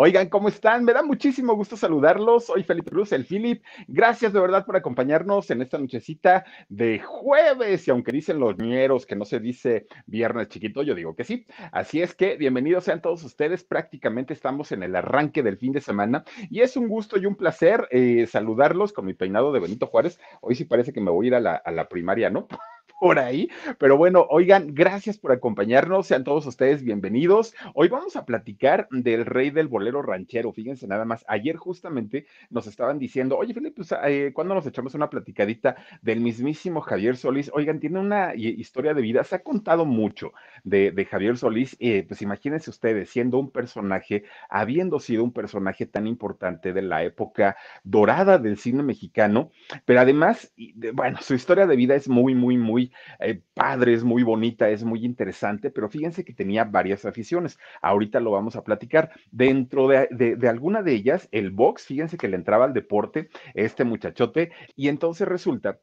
Oigan, ¿cómo están? Me da muchísimo gusto saludarlos. Soy Felipe Cruz, el Philip. Gracias de verdad por acompañarnos en esta nochecita de jueves. Y aunque dicen los ñeros que no se dice viernes chiquito, yo digo que sí. Así es que bienvenidos sean todos ustedes. Prácticamente estamos en el arranque del fin de semana y es un gusto y un placer eh, saludarlos con mi peinado de Benito Juárez. Hoy sí parece que me voy a ir a la, a la primaria, ¿no? Por ahí. Pero bueno, oigan, gracias por acompañarnos. Sean todos ustedes bienvenidos. Hoy vamos a platicar del rey del bolero ranchero. Fíjense nada más. Ayer justamente nos estaban diciendo, oye, Felipe, pues, eh, ¿cuándo nos echamos una platicadita del mismísimo Javier Solís? Oigan, tiene una historia de vida. Se ha contado mucho de, Javier Solís. Eh, pues imagínense ustedes, siendo un personaje, habiendo sido un personaje tan importante de la época dorada del cine mexicano, pero además, bueno, su historia de vida es muy, muy, muy eh, padre, es muy bonita, es muy interesante, pero fíjense que tenía varias aficiones. Ahorita lo vamos a platicar. Dentro de, de alguna de ellas, el box, fíjense que le entraba al deporte este muchachote, y entonces resulta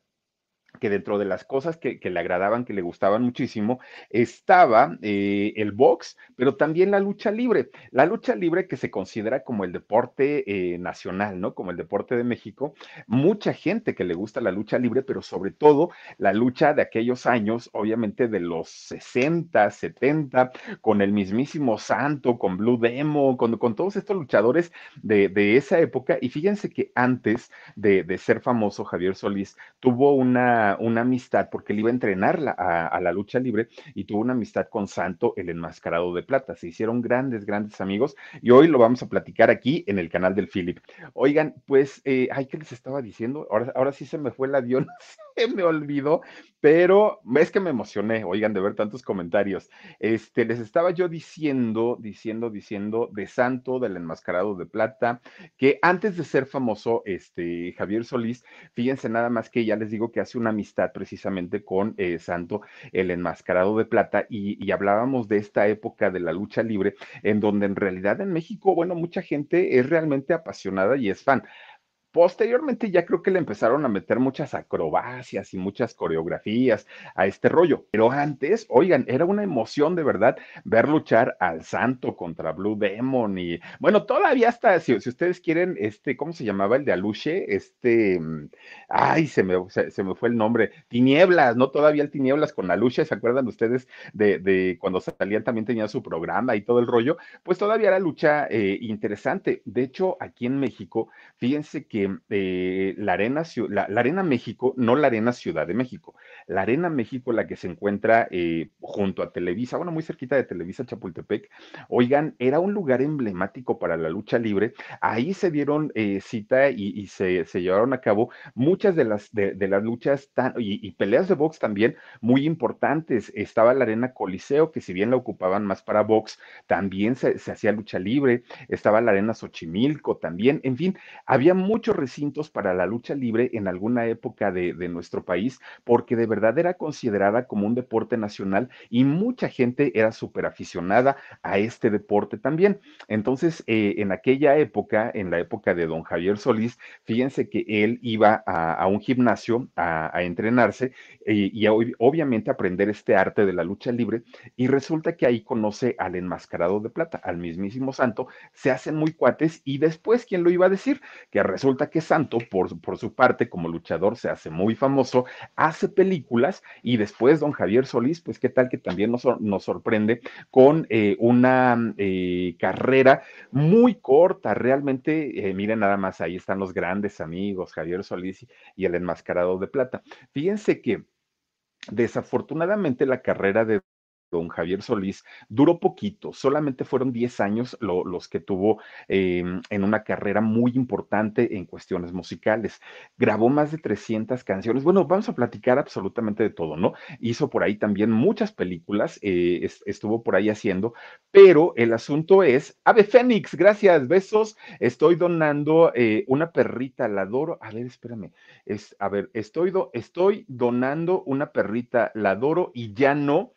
que dentro de las cosas que, le agradaban, que le gustaban muchísimo, estaba eh, el box, pero también la lucha libre. La lucha libre que se considera como el deporte eh, nacional, ¿no? Como el deporte de México. Mucha gente que le gusta la lucha libre, pero sobre todo la lucha de aquellos años, obviamente de los 60, 70, con el mismísimo Santo, con Blue Demo, con, con todos estos luchadores de, esa época. Y fíjense que antes de, de ser famoso, Javier Solís tuvo una una, amistad porque él iba a entrenar a, la lucha libre y tuvo una amistad con Santo, el enmascarado de plata. Se hicieron grandes, grandes amigos y hoy lo vamos a platicar aquí en el canal del Philip. Oigan, pues, eh, ay, ¿qué les estaba diciendo? Ahora, ahora sí se me fue el avión, se me olvidó, pero es que me emocioné, oigan, de ver tantos comentarios. Este, les estaba yo diciendo, diciendo, diciendo de Santo, del enmascarado de plata, que antes de ser famoso, este, Javier Solís, fíjense nada más que ya les digo que hace una amistad precisamente con eh, Santo, el enmascarado de plata, y, y hablábamos de esta época de la lucha libre, en donde en realidad en México, bueno, mucha gente es realmente apasionada y es fan. Posteriormente ya creo que le empezaron a meter muchas acrobacias y muchas coreografías a este rollo, pero antes, oigan, era una emoción de verdad ver luchar al santo contra Blue Demon y bueno, todavía hasta, si, ustedes quieren, este, ¿cómo se llamaba el de Aluche? Este, mm, ay, se me, se, me fue el nombre, Tinieblas, ¿no? Todavía el Tinieblas con Aluche, ¿se acuerdan ustedes de, de cuando salían también tenía su programa y todo el rollo? Pues todavía era lucha eh, interesante. De hecho, aquí en México, fíjense que eh, la, arena, la, Arena México, no la Arena Ciudad de México, la Arena México, la que se encuentra eh, junto a Televisa, bueno, muy cerquita de Televisa Chapultepec, oigan, era un lugar emblemático para la lucha libre. Ahí se dieron eh, cita y, se, llevaron a cabo muchas de las, de, las luchas tan, y, peleas de box también muy importantes. Estaba la Arena Coliseo, que si bien la ocupaban más para box, también se, se hacía lucha libre. Estaba la Arena Xochimilco también. En fin, había muchos recintos para la lucha libre en alguna época de, nuestro país, porque de verdad era considerada como un deporte nacional y mucha gente era súper aficionada a este deporte también. Entonces, eh, en aquella época, en la época de don Javier Solís, fíjense que él iba a, un gimnasio a, entrenarse y, obviamente aprender este arte de la lucha libre y resulta que ahí conoce al enmascarado de plata, al mismísimo santo, se hacen muy cuates y después, ¿quién lo iba a decir? Que resulta que Santo, por, por su parte, como luchador, se hace muy famoso, hace películas y después don Javier Solís, pues qué tal que también nos, sorprende con eh, una eh, carrera muy corta, realmente, eh, miren nada más, ahí están los grandes amigos, Javier Solís y el enmascarado de plata. Fíjense que desafortunadamente la carrera de don Javier Solís duró poquito, solamente fueron 10 años los que tuvo em, en una carrera muy importante en cuestiones musicales. Grabó más de 300 canciones. Bueno, vamos a platicar absolutamente de todo, ¿no? Hizo por ahí también muchas películas, eh, estuvo por ahí haciendo, pero el asunto es, Ave Fénix, gracias, besos, estoy donando eh, una perrita, la adoro. A ver, espérame, es, a ver, estoy, estoy donando una perrita, la adoro y ya no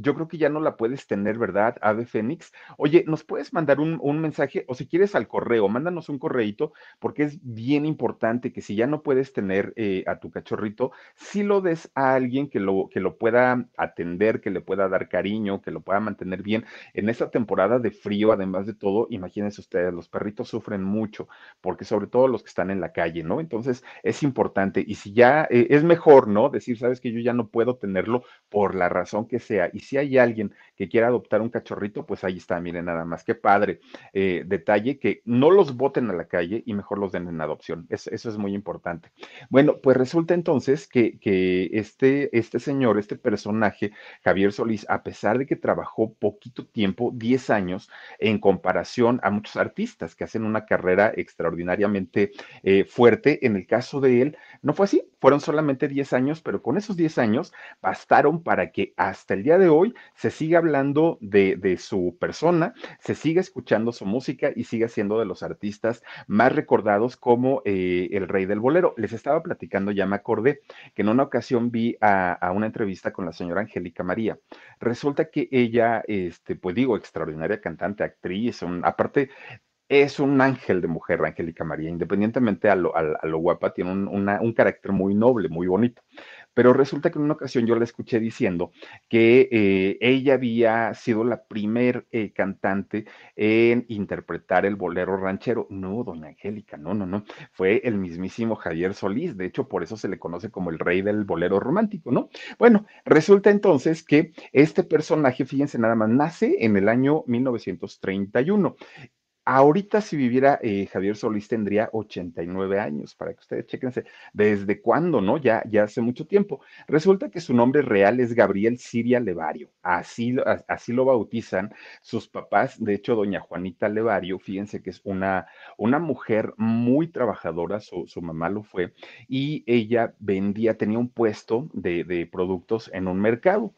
yo creo que ya no la puedes tener, ¿verdad, Ave Fénix? Oye, ¿nos puedes mandar un, mensaje o si quieres al correo, mándanos un correito porque es bien importante que si ya no puedes tener eh, a tu cachorrito, si lo des a alguien que lo, que lo pueda atender, que le pueda dar cariño, que lo pueda mantener bien. En esta temporada de frío, además de todo, imagínense ustedes, los perritos sufren mucho porque sobre todo los que están en la calle, ¿no? Entonces es importante y si ya eh, es mejor, ¿no? Decir, sabes que yo ya no puedo tenerlo por la razón que sea si hay alguien que quiera adoptar un cachorrito, pues ahí está, miren nada más, qué padre. Eh, detalle que no los boten a la calle y mejor los den en adopción. eso es muy importante. Bueno, pues resulta entonces que, que este, este señor, este personaje, Javier Solís, a pesar de que trabajó poquito tiempo, 10 años, en comparación a muchos artistas que hacen una carrera extraordinariamente eh, fuerte, en el caso de él, no fue así, fueron solamente 10 años, pero con esos 10 años bastaron para que hasta el día de hoy se siga hablando de, su persona, se siga escuchando su música y siga siendo de los artistas más recordados como eh, el rey del bolero. Les estaba platicando, ya me acordé, que en una ocasión vi a, una entrevista con la señora Angélica María. Resulta que ella, este, pues digo, extraordinaria cantante, actriz, aparte es un ángel de mujer, Angélica María, independientemente a lo, guapa, tiene un, carácter muy noble, muy bonito. Pero resulta que en una ocasión yo la escuché diciendo que eh, ella había sido la primer eh, cantante en interpretar el bolero ranchero. No, doña Angélica, no, no, no. Fue el mismísimo Javier Solís. De hecho, por eso se le conoce como el rey del bolero romántico, ¿no? Bueno, resulta entonces que este personaje, fíjense nada más, nace en el año 1931 Ahorita si viviera eh, Javier Solís tendría 89 años, para que ustedes chequense desde cuándo, ¿no? Ya, ya hace mucho tiempo. Resulta que su nombre real es Gabriel Siria Levario, así, así lo bautizan sus papás. De hecho, doña Juanita Levario, fíjense que es una, una mujer muy trabajadora, su, su mamá lo fue, y ella vendía, tenía un puesto de, de productos en un mercado.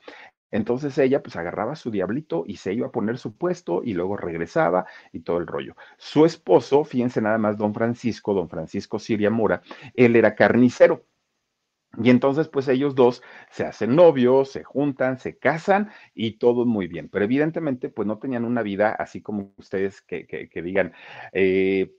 Entonces ella pues agarraba su diablito y se iba a poner su puesto y luego regresaba y todo el rollo. Su esposo, fíjense nada más, don Francisco, don Francisco Siria Mora, él era carnicero. Y entonces, pues ellos dos se hacen novios, se juntan, se casan y todo muy bien. Pero evidentemente, pues no tenían una vida así como ustedes que, digan, eh,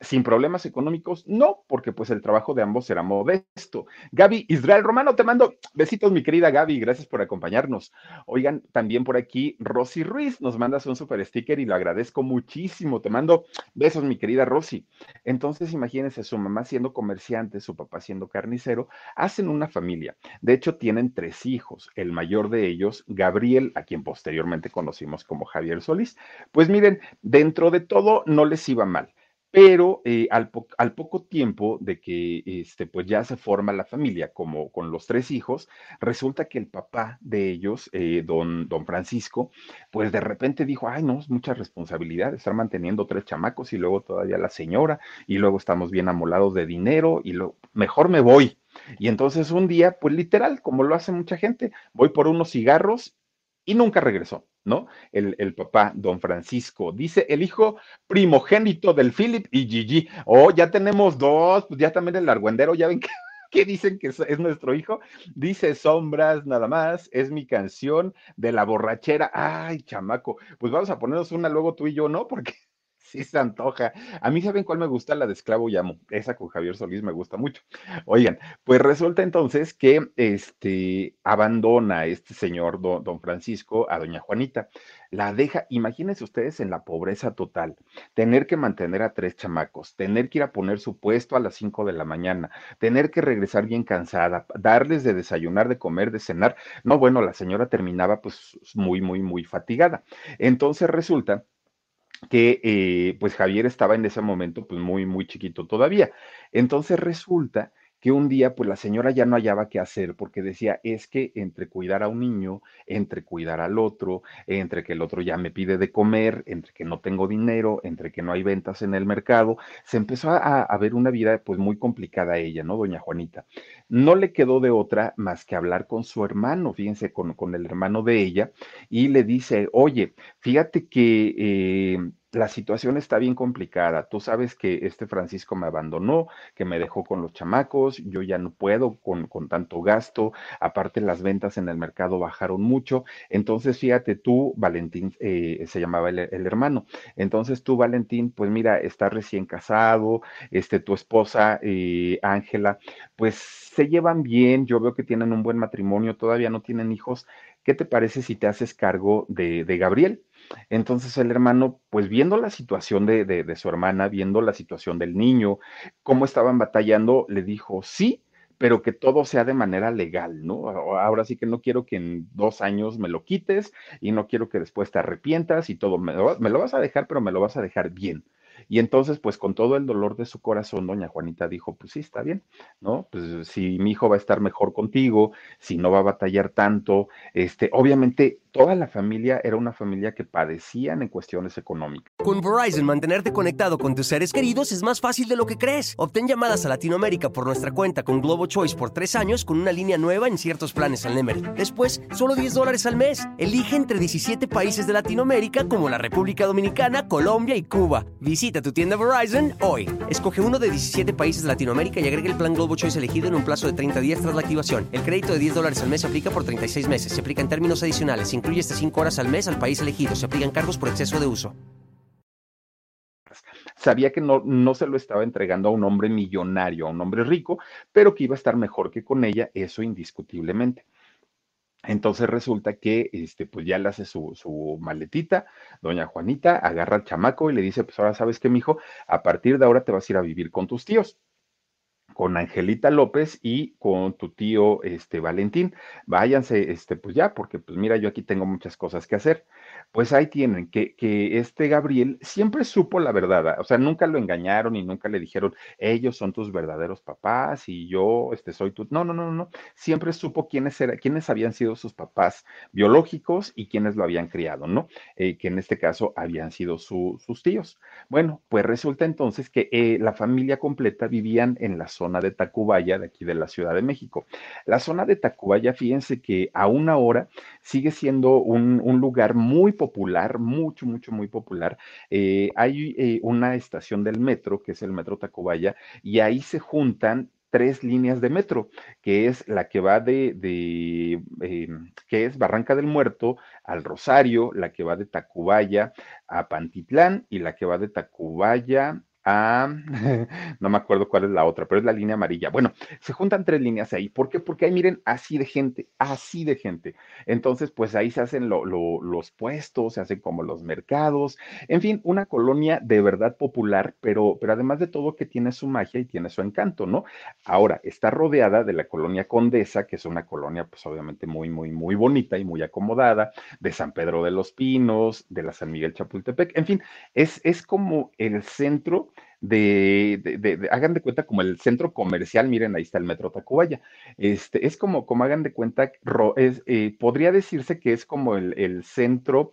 sin problemas económicos, no, porque pues el trabajo de ambos era modesto. Gaby Israel Romano, te mando besitos, mi querida Gaby, gracias por acompañarnos. Oigan, también por aquí Rosy Ruiz nos mandas un super sticker y lo agradezco muchísimo. Te mando besos, mi querida Rosy. Entonces, imagínense, su mamá siendo comerciante, su papá siendo carnicero, hacen una familia. De hecho, tienen tres hijos. El mayor de ellos, Gabriel, a quien posteriormente conocimos como Javier Solís. Pues miren, dentro de todo no les iba mal pero eh, al, poco tiempo de que este, pues ya se forma la familia, como con los tres hijos, resulta que el papá de ellos, eh, don, don Francisco, pues de repente dijo, ay, no, es mucha responsabilidad estar manteniendo tres chamacos y luego todavía la señora, y luego estamos bien amolados de dinero, y lo, mejor me voy. Y entonces un día, pues literal, como lo hace mucha gente, voy por unos cigarros y nunca regresó. ¿No? El, el, papá, don Francisco. Dice el hijo primogénito del Philip y Gigi. Oh, ya tenemos dos, pues ya también el argüendero, ya ven que, dicen que es, es, nuestro hijo. Dice Sombras, nada más, es mi canción de la borrachera. Ay, chamaco, pues vamos a ponernos una luego tú y yo, ¿no? Porque sí se antoja. A mí, ¿saben cuál me gusta? La de Esclavo Llamo. Esa con Javier Solís me gusta mucho. Oigan, pues resulta entonces que este abandona este señor, don, don Francisco, a doña Juanita. la deja, imagínense ustedes en la pobreza total, tener que mantener a tres chamacos, tener que ir a poner su puesto a las 5 de la mañana, tener que regresar bien cansada, darles de desayunar, de comer, de cenar. No, bueno, la señora terminaba pues muy, muy, muy fatigada. Entonces resulta que eh, pues Javier estaba en ese momento pues muy, muy chiquito todavía. Entonces resulta que un día pues la señora ya no hallaba qué hacer porque decía, es que entre cuidar a un niño, entre cuidar al otro, entre que el otro ya me pide de comer, entre que no tengo dinero, entre que no hay ventas en el mercado, se empezó a, ver una vida pues muy complicada a ella, ¿no, doña Juanita? No le quedó de otra más que hablar con su hermano, fíjense, con, con el hermano de ella, y le dice, oye, fíjate que... Eh, la situación está bien complicada. Tú sabes que este Francisco me abandonó, que me dejó con los chamacos, yo ya no puedo con, tanto gasto, aparte las ventas en el mercado bajaron mucho. Entonces, fíjate tú, Valentín, eh, se llamaba el, hermano. Entonces tú, Valentín, pues mira, estás recién casado, este, tu esposa, eh, Ángela, pues se llevan bien, yo veo que tienen un buen matrimonio, todavía no tienen hijos. ¿Qué te parece si te haces cargo de, de Gabriel? Entonces el hermano, pues viendo la situación de, de, su hermana, viendo la situación del niño, cómo estaban batallando, le dijo, sí, pero que todo sea de manera legal, ¿no? Ahora sí que no quiero que en dos años me lo quites y no quiero que después te arrepientas y todo, me lo, me lo vas a dejar, pero me lo vas a dejar bien. Y entonces, pues con todo el dolor de su corazón, doña Juanita dijo, pues sí, está bien, ¿no? Pues si mi hijo va a estar mejor contigo, si no va a batallar tanto, este, obviamente toda la familia era una familia que padecían en cuestiones económicas. Con Verizon, mantenerte conectado con tus seres queridos es más fácil de lo que crees. Obtén llamadas a Latinoamérica por nuestra cuenta con Globo Choice por tres años con una línea nueva en ciertos planes al Nemery. Después, solo 10 dólares al mes. Elige entre 17 países de Latinoamérica como la República Dominicana, Colombia y Cuba. Visita tu tienda Verizon hoy. Escoge uno de 17 países de Latinoamérica y agrega el plan Globo Choice elegido en un plazo de 30 días tras la activación. El crédito de 10 dólares al mes aplica por 36 meses. Se aplica en términos adicionales hasta 5 horas al mes al país elegido. Se aplican cargos por exceso de uso. Sabía que no, no se lo estaba entregando a un hombre millonario, a un hombre rico, pero que iba a estar mejor que con ella, eso indiscutiblemente. Entonces resulta que este, pues ya le hace su, su, maletita, doña Juanita, agarra al chamaco y le dice, pues ahora sabes que, mijo, a partir de ahora te vas a ir a vivir con tus tíos con Angelita López y con tu tío este Valentín. Váyanse, este, pues ya, porque pues mira, yo aquí tengo muchas cosas que hacer. Pues ahí tienen, que, que este Gabriel siempre supo la verdad, o sea, nunca lo engañaron y nunca le dijeron, ellos son tus verdaderos papás y yo este, soy tu... No, no, no, no, siempre supo quiénes, era, quiénes habían sido sus papás biológicos y quiénes lo habían criado, ¿no? Eh, que en este caso habían sido sus tíos. Bueno, pues resulta entonces que eh, la familia completa vivían en la zona de Tacubaya, de aquí de la Ciudad de México. La zona de Tacubaya, fíjense que a una hora sigue siendo un, un lugar muy popular, mucho, mucho, muy popular. Eh, hay eh, una estación del metro, que es el Metro Tacubaya, y ahí se juntan tres líneas de metro, que es la que va de, eh, que es Barranca del Muerto al Rosario, la que va de Tacubaya a Pantitlán y la que va de Tacubaya a, no me acuerdo cuál es la otra, pero es la línea amarilla. Bueno, se juntan tres líneas ahí. ¿Por qué? Porque ahí miren, así de gente, así de gente. Entonces, pues ahí se hacen los puestos, se hacen como los mercados, en fin, una colonia de verdad popular, pero, pero además de todo que tiene su magia y tiene su encanto, ¿no? Ahora, está rodeada de la colonia Condesa, que es una colonia, pues obviamente muy, muy, muy bonita y muy acomodada, de San Pedro de los Pinos, de la San Miguel Chapultepec, en fin, es, es como el centro de, hagan de cuenta como el centro comercial, miren, ahí está el Metro Tacubaya. Este, es como, como hagan de cuenta, es, eh, podría decirse que es como el, el centro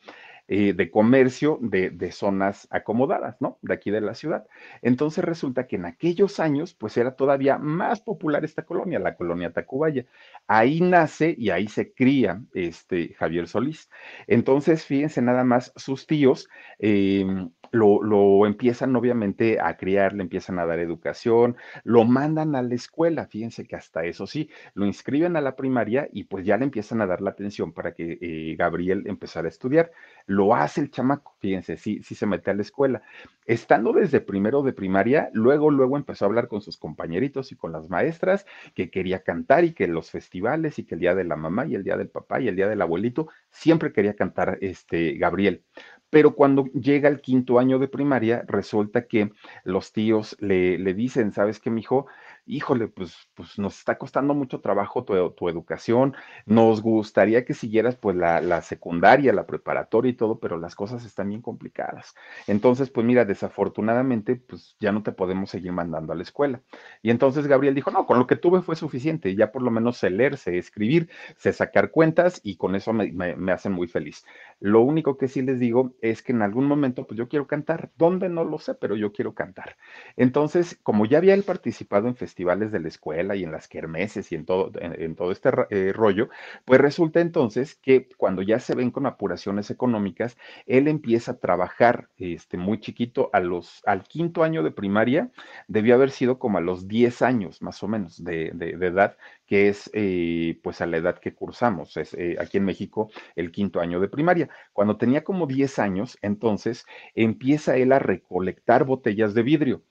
eh, de comercio de, de, zonas acomodadas, ¿no? De aquí de la ciudad. Entonces resulta que en aquellos años, pues era todavía más popular esta colonia, la colonia Tacubaya. Ahí nace y ahí se cría este Javier Solís. Entonces, fíjense nada más, sus tíos eh, lo, lo, empiezan obviamente a criar, le empiezan a dar educación, lo mandan a la escuela, fíjense que hasta eso sí, lo inscriben a la primaria y pues ya le empiezan a dar la atención para que eh, Gabriel empezara a estudiar. Lo hace el chamaco, fíjense, sí, sí se mete a la escuela. Estando desde primero de primaria, luego, luego empezó a hablar con sus compañeritos y con las maestras que quería cantar y que los festivales y que el día de la mamá y el día del papá y el día del abuelito, siempre quería cantar este Gabriel. Pero cuando llega el quinto año de primaria, resulta que los tíos le, le dicen, ¿sabes qué, mijo? Híjole, pues, pues nos está costando mucho trabajo tu, tu educación, nos gustaría que siguieras pues la, la, secundaria, la preparatoria y todo, pero las cosas están bien complicadas. Entonces, pues mira, desafortunadamente, pues ya no te podemos seguir mandando a la escuela. Y entonces Gabriel dijo, no, con lo que tuve fue suficiente, ya por lo menos sé leer, sé escribir, sé sacar cuentas y con eso me, me, me hacen muy feliz. Lo único que sí les digo es que en algún momento, pues yo quiero cantar, ¿dónde? No lo sé, pero yo quiero cantar. Entonces, como ya había él participado en festivales, de la escuela y en las kermeses y en todo, en, todo este eh, rollo, pues resulta entonces que cuando ya se ven con apuraciones económicas, él empieza a trabajar este, muy chiquito, a los, al quinto año de primaria, debió haber sido como a los 10 años más o menos de edad, que es eh, pues a la edad que cursamos, es eh, aquí en México el quinto año de primaria. Cuando tenía como 10 años, entonces empieza él a recolectar botellas de vidrio.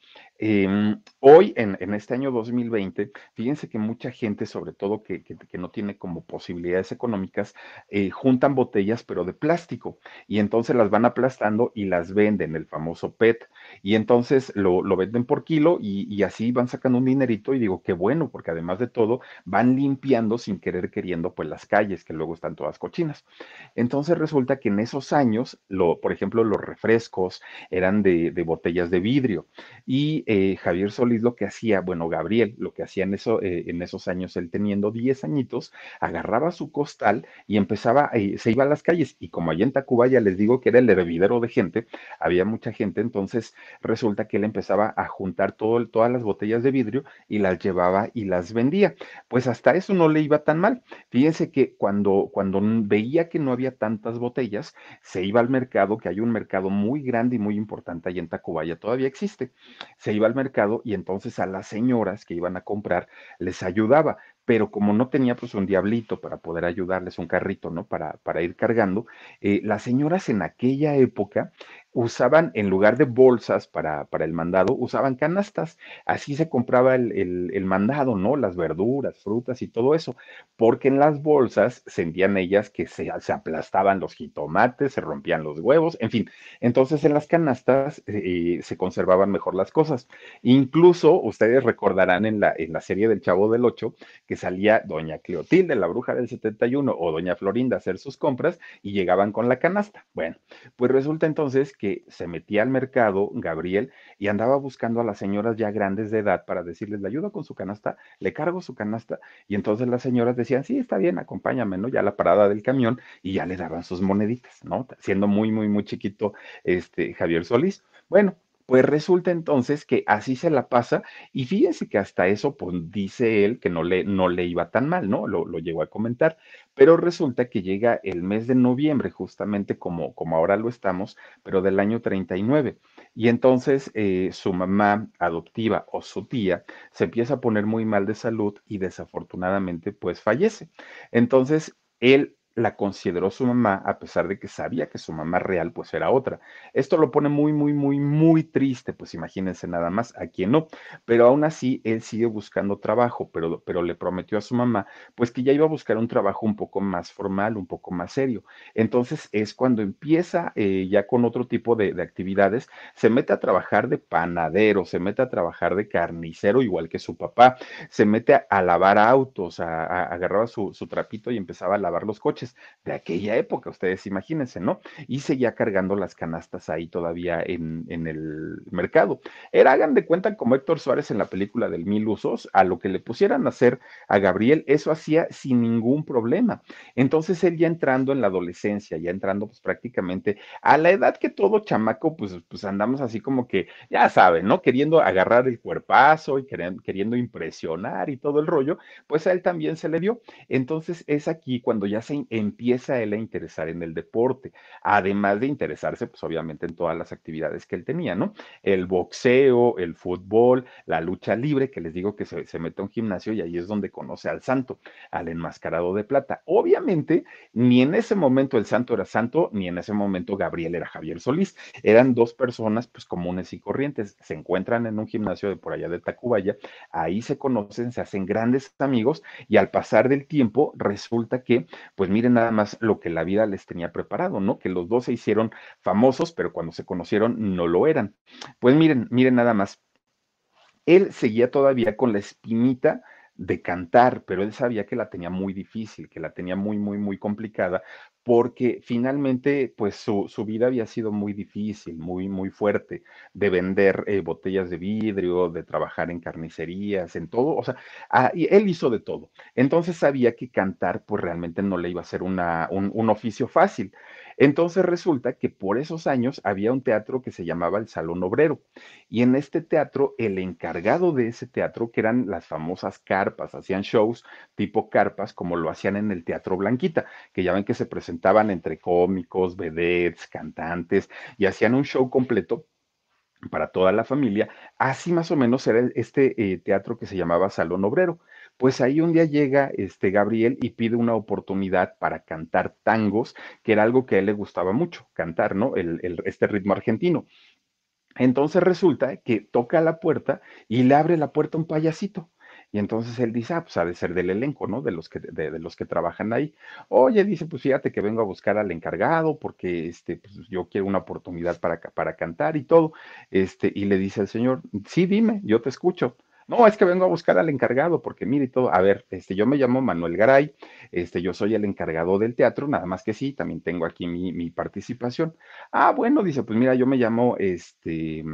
Eh, hoy, en, este año 2020, fíjense que mucha gente, sobre todo que, no tiene como posibilidades económicas, eh, juntan botellas, pero de plástico, y entonces las van aplastando y las venden, el famoso PET, y entonces lo, venden por kilo y, así van sacando un dinerito y digo, qué bueno, porque además de todo, van limpiando sin querer queriendo pues las calles, que luego están todas cochinas. Entonces resulta que en esos años, por ejemplo, los refrescos eran de, de botellas de vidrio, y eh, Javier Solís lo que hacía, bueno, Gabriel, lo que hacía en, eso, eh, en esos años, él teniendo 10 añitos, agarraba su costal y empezaba, eh, se iba a las calles. Y como allá en Tacubaya les digo que era el hervidero de gente, había mucha gente, entonces resulta que él empezaba a juntar todo, todas las botellas de vidrio y las llevaba y las vendía. Pues hasta eso no le iba tan mal. Fíjense que cuando, cuando veía que no había tantas botellas, se iba al mercado, que hay un mercado muy grande y muy importante allá en Tacubaya, todavía existe. Se iba al mercado y entonces a las señoras que iban a comprar les ayudaba, pero como no tenía pues un diablito para poder ayudarles, un carrito, ¿no? Para, para ir cargando, eh, las señoras en aquella época usaban, en lugar de bolsas para, para el mandado, usaban canastas. Así se compraba el, el, mandado, ¿no? Las verduras, frutas y todo eso, porque en las bolsas sentían ellas que se, se aplastaban los jitomates, se rompían los huevos, en fin. Entonces en las canastas eh, se conservaban mejor las cosas. Incluso ustedes recordarán en la, en la serie del Chavo del Ocho que salía doña Cleotilde, la bruja del 71, o doña Florinda a hacer sus compras y llegaban con la canasta. Bueno, pues resulta entonces que se metía al mercado Gabriel y andaba buscando a las señoras ya grandes de edad para decirles, le ayudo con su canasta, le cargo su canasta. Y entonces las señoras decían, sí, está bien, acompáñame, ¿no? Ya a la parada del camión y ya le daban sus moneditas, ¿no? Siendo muy, muy, muy chiquito este Javier Solís. Bueno, pues resulta entonces que así se la pasa y fíjense que hasta eso, pues dice él que no le, no le iba tan mal, ¿no? Lo, lo llegó a comentar, pero resulta que llega el mes de noviembre, justamente como, como ahora lo estamos, pero del año 39. Y entonces eh, su mamá adoptiva o su tía se empieza a poner muy mal de salud y desafortunadamente pues fallece. Entonces él la consideró su mamá, a pesar de que sabía que su mamá real pues era otra. Esto lo pone muy, muy, muy, muy triste, pues imagínense nada más, a quien no. Pero aún así, él sigue buscando trabajo, pero, pero le prometió a su mamá pues que ya iba a buscar un trabajo un poco más formal, un poco más serio. Entonces es cuando empieza eh, ya con otro tipo de, de, actividades, se mete a trabajar de panadero, se mete a trabajar de carnicero, igual que su papá, se mete a, a lavar autos, a, a, agarraba su, su trapito y empezaba a lavar los coches de aquella época, ustedes imagínense, ¿no? Y seguía cargando las canastas ahí todavía en, en, el mercado. Era, hagan de cuenta, como Héctor Suárez en la película del Mil Usos, a lo que le pusieran a hacer a Gabriel, eso hacía sin ningún problema. Entonces él ya entrando en la adolescencia, ya entrando pues prácticamente a la edad que todo chamaco, pues, pues andamos así como que, ya saben, ¿no? Queriendo agarrar el cuerpazo y queriendo, impresionar y todo el rollo, pues a él también se le dio. Entonces es aquí cuando ya se empieza él a interesar en el deporte, además de interesarse, pues obviamente en todas las actividades que él tenía, ¿no? El boxeo, el fútbol, la lucha libre, que les digo que se, se mete a un gimnasio y ahí es donde conoce al santo, al enmascarado de plata. Obviamente, ni en ese momento el santo era santo, ni en ese momento Gabriel era Javier Solís. Eran dos personas, pues comunes y corrientes. Se encuentran en un gimnasio de por allá de Tacubaya, ahí se conocen, se hacen grandes amigos y al pasar del tiempo resulta que, pues miren nada más lo que la vida les tenía preparado, ¿no? Que los dos se hicieron famosos, pero cuando se conocieron no lo eran. Pues miren, miren nada más. Él seguía todavía con la espinita de cantar, pero él sabía que la tenía muy difícil, que la tenía muy, muy, muy complicada, porque finalmente, pues su, su vida había sido muy difícil, muy, muy fuerte, de vender eh, botellas de vidrio, de trabajar en carnicerías, en todo, o sea, ah, y él hizo de todo. Entonces sabía que cantar, pues realmente no le iba a ser una, un, un oficio fácil. Entonces resulta que por esos años había un teatro que se llamaba el Salón Obrero y en este teatro el encargado de ese teatro, que eran las famosas carpas, hacían shows tipo carpas como lo hacían en el Teatro Blanquita, que ya ven que se presentaban entre cómicos, vedettes, cantantes y hacían un show completo para toda la familia. Así más o menos era este eh, teatro que se llamaba Salón Obrero. Pues ahí un día llega este Gabriel y pide una oportunidad para cantar tangos, que era algo que a él le gustaba mucho, cantar, ¿no? Este ritmo argentino. Entonces resulta que toca la puerta y le abre la puerta un payasito. Y entonces él dice, ah, pues ha de ser del elenco, ¿no? De los que, de, de, los que trabajan ahí. Oye, dice, pues fíjate que vengo a buscar al encargado porque este, pues, yo quiero una oportunidad para, para cantar y todo. Este, y le dice al señor, sí, dime, yo te escucho. No, es que vengo a buscar al encargado, porque mire todo, a ver, este, yo me llamo Manuel Garay, este, yo soy el encargado del teatro, nada más que sí, también tengo aquí mi, mi participación. Ah, bueno, dice, pues mira, yo me llamo, este,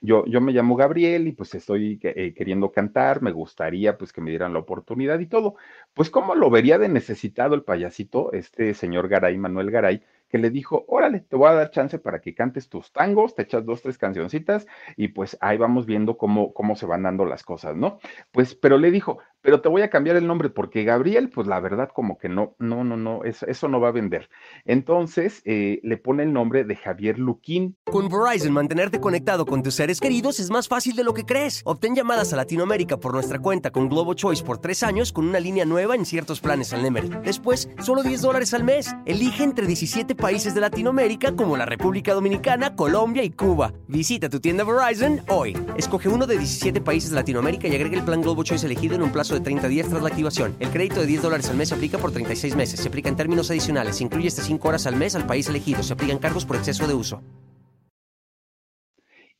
yo, yo me llamo Gabriel y pues estoy eh, queriendo cantar, me gustaría pues que me dieran la oportunidad y todo. Pues, ¿cómo lo vería de necesitado el payasito, este señor Garay, Manuel Garay? Que le dijo, órale, te voy a dar chance para que cantes tus tangos, te echas dos, tres cancioncitas y pues ahí vamos viendo cómo, cómo se van dando las cosas, ¿no? Pues, pero le dijo, pero te voy a cambiar el nombre porque Gabriel, pues la verdad como que no, no, no, no, eso, no va a vender. Entonces eh, le pone el nombre de Javier Luquín. Con Verizon, mantenerte conectado con tus seres queridos es más fácil de lo que crees. Obtén llamadas a Latinoamérica por nuestra cuenta con Globo Choice por tres años con una línea nueva en ciertos planes al Nemery. Después, solo 10 dólares al mes. Elige entre 17 países de Latinoamérica como la República Dominicana, Colombia y Cuba. Visita tu tienda Verizon hoy. Escoge uno de 17 países de Latinoamérica y agrega el plan Globo Choice elegido en un plazo de 30 días tras la activación. El crédito de 10 dólares al mes se aplica por 36 meses. Se aplica en términos adicionales. Se incluye hasta 5 horas al mes al país elegido. Se aplican cargos por exceso de uso.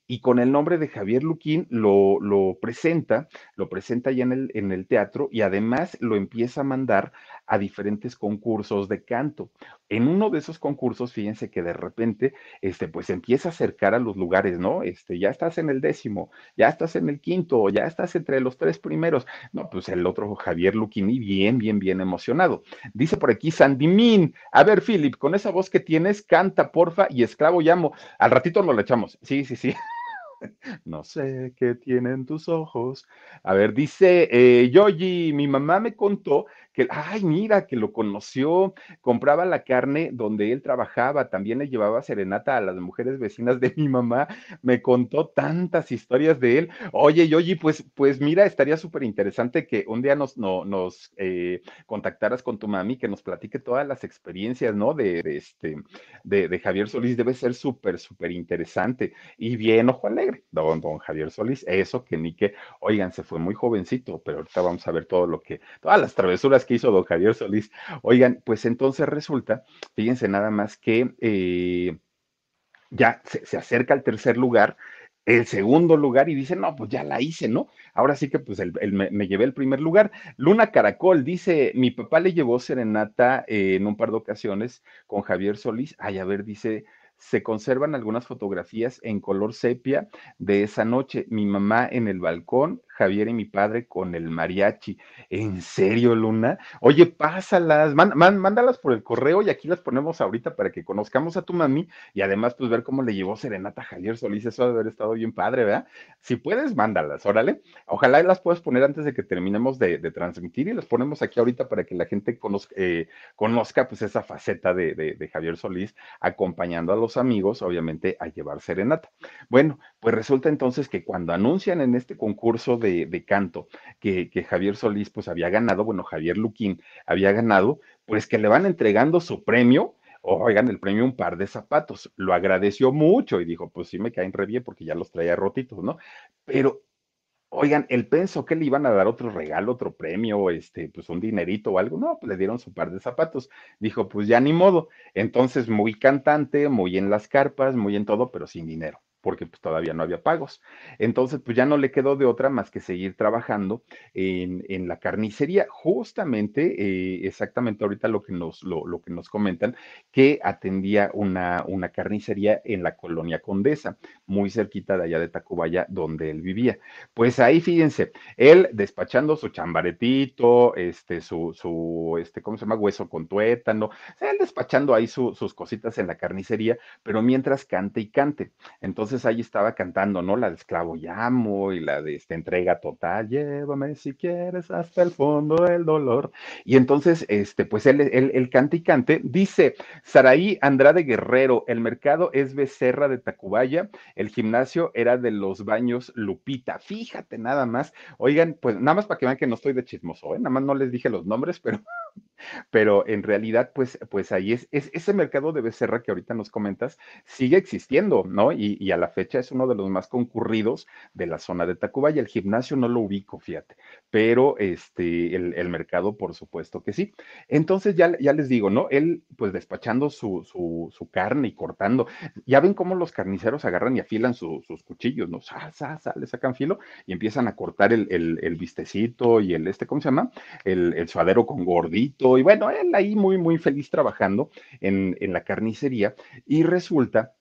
Y con el nombre de Javier Luquín lo, lo presenta, lo presenta ya en el, en el teatro y además lo empieza a mandar a diferentes concursos de canto. En uno de esos concursos, fíjense que de repente, este, pues empieza a acercar a los lugares, ¿no? Este, ya estás en el décimo, ya estás en el quinto, ya estás entre los tres primeros. No, pues el otro Javier Luquini, bien, bien, bien emocionado. Dice por aquí Sandimín, a ver, Philip, con esa voz que tienes, canta, porfa, y esclavo llamo. Al ratito nos lo echamos. Sí, sí, sí. No sé qué tienen tus ojos. A ver, dice eh, Yogi, mi mamá me contó que, ay, mira, que lo conoció, compraba la carne donde él trabajaba, también le llevaba serenata a las mujeres vecinas de mi mamá, me contó tantas historias de él. Oye, Yogi, pues, pues mira, estaría súper interesante que un día nos, no, nos eh, contactaras con tu mami, que nos platique todas las experiencias, ¿no? De, de este, de, de, Javier Solís, debe ser súper, súper interesante. Y bien, ojo alegre, don, don Javier Solís, eso que ni que, oigan, se fue muy jovencito, pero ahorita vamos a ver todo lo que, todas las travesuras que hizo don Javier Solís. Oigan, pues entonces resulta, fíjense nada más que eh, ya se, acerca al tercer lugar, el segundo lugar y dice, no, pues ya la hice, ¿no? Ahora sí que pues el, me, llevé el primer lugar. Luna Caracol dice, mi papá le llevó serenata eh, en un par de ocasiones con Javier Solís. Ay, a ver, dice, se conservan algunas fotografías en color sepia de esa noche. Mi mamá en el balcón, Javier y mi padre con el mariachi. ¿En serio, Luna? Oye, pásalas, mándalas por el correo y aquí las ponemos ahorita para que conozcamos a tu mami y además pues ver cómo le llevó serenata a Javier Solís. Eso debe haber estado bien padre, ¿verdad? Si puedes, mándalas, órale. Ojalá las puedas poner antes de que terminemos de, transmitir y las ponemos aquí ahorita para que la gente conozca, eh, conozca pues esa faceta de Javier Solís acompañando a los amigos, obviamente, a llevar serenata. Bueno, pues resulta entonces que cuando anuncian en este concurso de, canto que, Javier Solís pues había ganado, bueno, Javier Luquín había ganado, pues que le van entregando su premio, oigan, el premio un par de zapatos. Lo agradeció mucho y dijo, pues sí me caen re porque ya los traía rotitos, ¿no? Pero, oigan, él pensó que le iban a dar otro regalo, otro premio, este, pues un dinerito o algo. No, pues le dieron su par de zapatos. Dijo, pues ya ni modo. Entonces, muy cantante, muy en las carpas, muy en todo, pero sin dinero porque pues, todavía no había pagos. Entonces, pues ya no le quedó de otra más que seguir trabajando en, la carnicería, justamente, eh, exactamente ahorita lo que nos, lo, lo, que nos comentan, que atendía una, una carnicería en la colonia Condesa, muy cerquita de allá de Tacubaya, donde él vivía. Pues ahí, fíjense, él despachando su chambaretito, este, su, su, este, ¿cómo se llama? Hueso con tuétano, él despachando ahí sus cositas en la carnicería, pero mientras cante y cante. Entonces, ahí estaba cantando, ¿no? La de Esclavo Llamo y la de esta entrega total, llévame si quieres hasta el fondo del dolor. Y entonces, este, pues él, él, canta y cante. Dice Saraí Andrade Guerrero, el mercado es Becerra de Tacubaya, el gimnasio era de los baños Lupita. Fíjate nada más. Oigan, pues nada más para que vean que no estoy de chismoso, ¿eh? Nada más no les dije los nombres, pero pero en realidad, pues, pues ahí es, ese mercado de becerra que ahorita nos comentas, sigue existiendo, ¿no? Y, a la fecha es uno de los más concurridos de la zona de Tacubaya. El gimnasio no lo ubico, fíjate, pero este, el, mercado, por supuesto que sí. Entonces, ya, ya les digo, ¿no? Él, pues, despachando su, su, carne y cortando. Ya ven cómo los carniceros agarran y afilan sus cuchillos, ¿no? Sal, sal, sal, le sacan filo y empiezan a cortar el, el, vistecito y el, este, ¿cómo se llama? El, el suadero con y bueno, él ahí muy, muy feliz trabajando en, la carnicería y resulta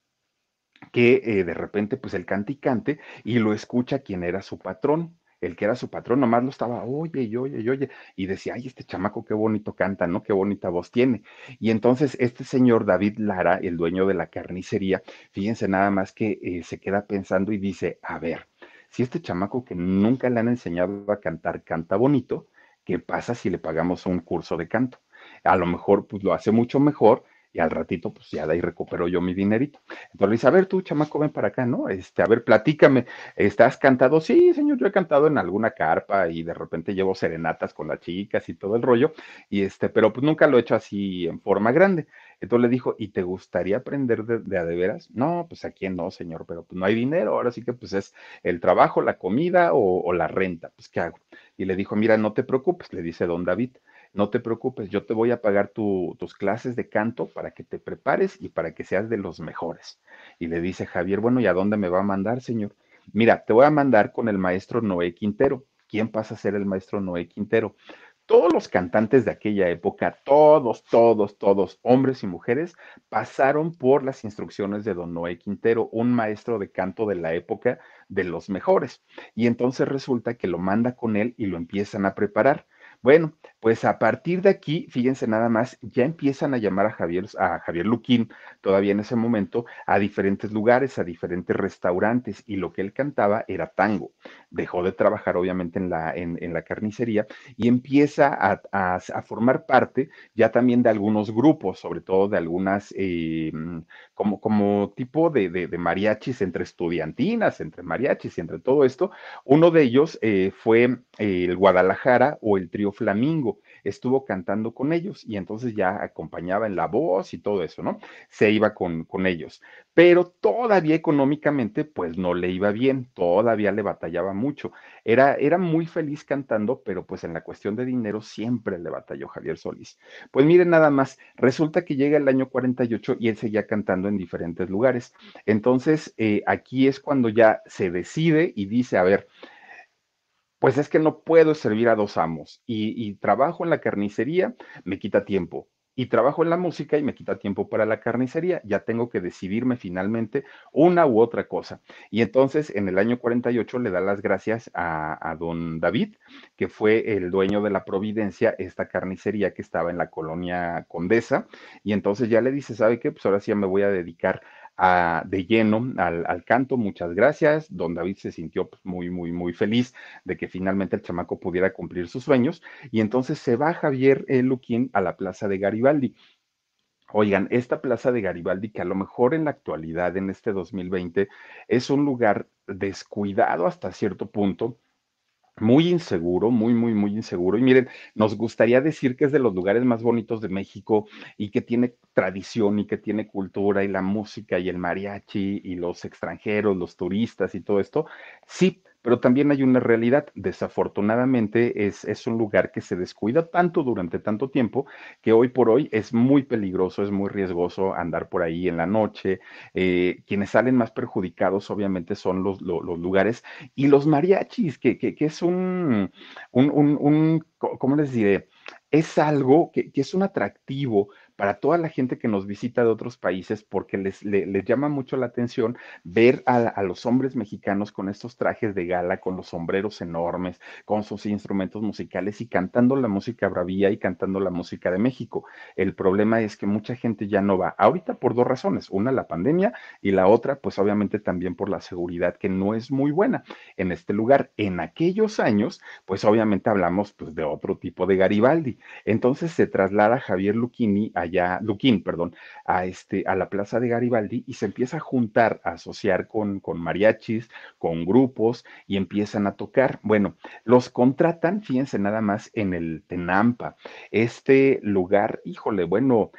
que eh, de repente pues el cante y cante y lo escucha quien era su patrón. El que era su patrón nomás lo estaba, oye, y oye, y oye, y decía, ay, este chamaco qué bonito canta, ¿no? Qué bonita voz tiene. Y entonces este señor David Lara, el dueño de la carnicería, fíjense nada más que eh, se queda pensando y dice, a ver, si este chamaco que nunca le han enseñado a cantar canta bonito, ¿qué pasa si le pagamos un curso de canto? A lo mejor pues lo hace mucho mejor y al ratito pues ya de ahí recupero yo mi dinerito. Entonces le dice, a ver tú, chamaco, ven para acá, ¿no? Este, a ver, platícame, ¿estás cantado? Sí, señor, yo he cantado en alguna carpa y de repente llevo serenatas con las chicas y todo el rollo, y este, pero pues nunca lo he hecho así en forma grande. Entonces le dijo, ¿y te gustaría aprender de, de a de veras? No, pues aquí no, señor, pero pues no hay dinero, ahora sí que pues es el trabajo, la comida o, o la renta, pues ¿qué hago? Y le dijo, mira, no te preocupes, le dice don David, no te preocupes, yo te voy a pagar tus clases de canto para que te prepares y para que seas de los mejores. Y le dice Javier, bueno, ¿y a dónde me va a mandar, señor? Mira, te voy a mandar con el maestro Noé Quintero. ¿Quién pasa a ser el maestro Noé Quintero? Todos los cantantes de aquella época, todos, todos, todos, hombres y mujeres, pasaron por las instrucciones de don Noé Quintero, un maestro de canto de la época de los mejores. Y entonces resulta que lo manda con él y lo empiezan a preparar. Bueno, pues a partir de aquí, fíjense nada más, ya empiezan a llamar a Javier, a Javier Luquín, todavía en ese momento, a diferentes lugares, a diferentes restaurantes, y lo que él cantaba era tango. Dejó de trabajar, obviamente, en la, en, la carnicería y empieza a, formar parte ya también de algunos grupos, sobre todo de algunas, eh, como, como tipo de, de, mariachis entre estudiantinas, entre mariachis y entre todo esto. Uno de ellos eh, fue el Guadalajara o el Trío Flamingo estuvo cantando con ellos y entonces ya acompañaba en la voz y todo eso, ¿no? Se iba con, con ellos. Pero todavía económicamente, pues no le iba bien, todavía le batallaba mucho. Era, era muy feliz cantando, pero pues en la cuestión de dinero siempre le batalló Javier Solís. Pues miren nada más, resulta que llega el año 48 y él seguía cantando en diferentes lugares. Entonces, eh, aquí es cuando ya se decide y dice, a ver, pues es que no puedo servir a dos amos y, trabajo en la carnicería, me quita tiempo. y trabajo en la música y me quita tiempo para la carnicería. Ya tengo que decidirme finalmente una u otra cosa. Y entonces en el año 48 le da las gracias a, don David, que fue el dueño de la Providencia, esta carnicería que estaba en la colonia Condesa. Y entonces ya le dice, ¿sabe qué? Pues ahora sí ya me voy a dedicar de lleno al, canto. Muchas gracias. Don David se sintió pues, muy, muy, muy feliz de que finalmente el chamaco pudiera cumplir sus sueños. Y entonces se va Javier Luquín a la plaza de Garibaldi. Oigan, esta plaza de Garibaldi, que a lo mejor en la actualidad, en este 2020, es un lugar descuidado hasta cierto punto, muy inseguro, muy, muy, muy inseguro. Y miren, nos gustaría decir que es de los lugares más bonitos de México y que tiene tradición y que tiene cultura y la música y el mariachi y los extranjeros, los turistas y todo esto. Sí, pero también hay una realidad. Desafortunadamente es, es, un lugar que se descuida tanto durante tanto tiempo que hoy por hoy es muy peligroso, es muy riesgoso andar por ahí en la noche. Eh, quienes salen más perjudicados obviamente son los, los, lugares y los mariachis, que, que, que es un, un, un, un, ¿cómo les diré? Es algo que, que es un atractivo para toda la gente que nos visita de otros países, porque les, les, llama mucho la atención ver a, los hombres mexicanos con estos trajes de gala, con los sombreros enormes, con sus instrumentos musicales y cantando la música bravía y cantando la música de México. El problema es que mucha gente ya no va, ahorita por dos razones, una la pandemia y la otra pues obviamente también por la seguridad que no es muy buena en este lugar. En aquellos años pues obviamente hablamos pues de otro tipo de Garibaldi. Entonces se traslada Javier Luquini a allá, Luquín, perdón, a, este, a la plaza de Garibaldi y se empieza a juntar, a asociar con, con mariachis, con grupos y empiezan a tocar. Bueno, los contratan, fíjense nada más, en el Tenampa, este lugar, híjole, bueno,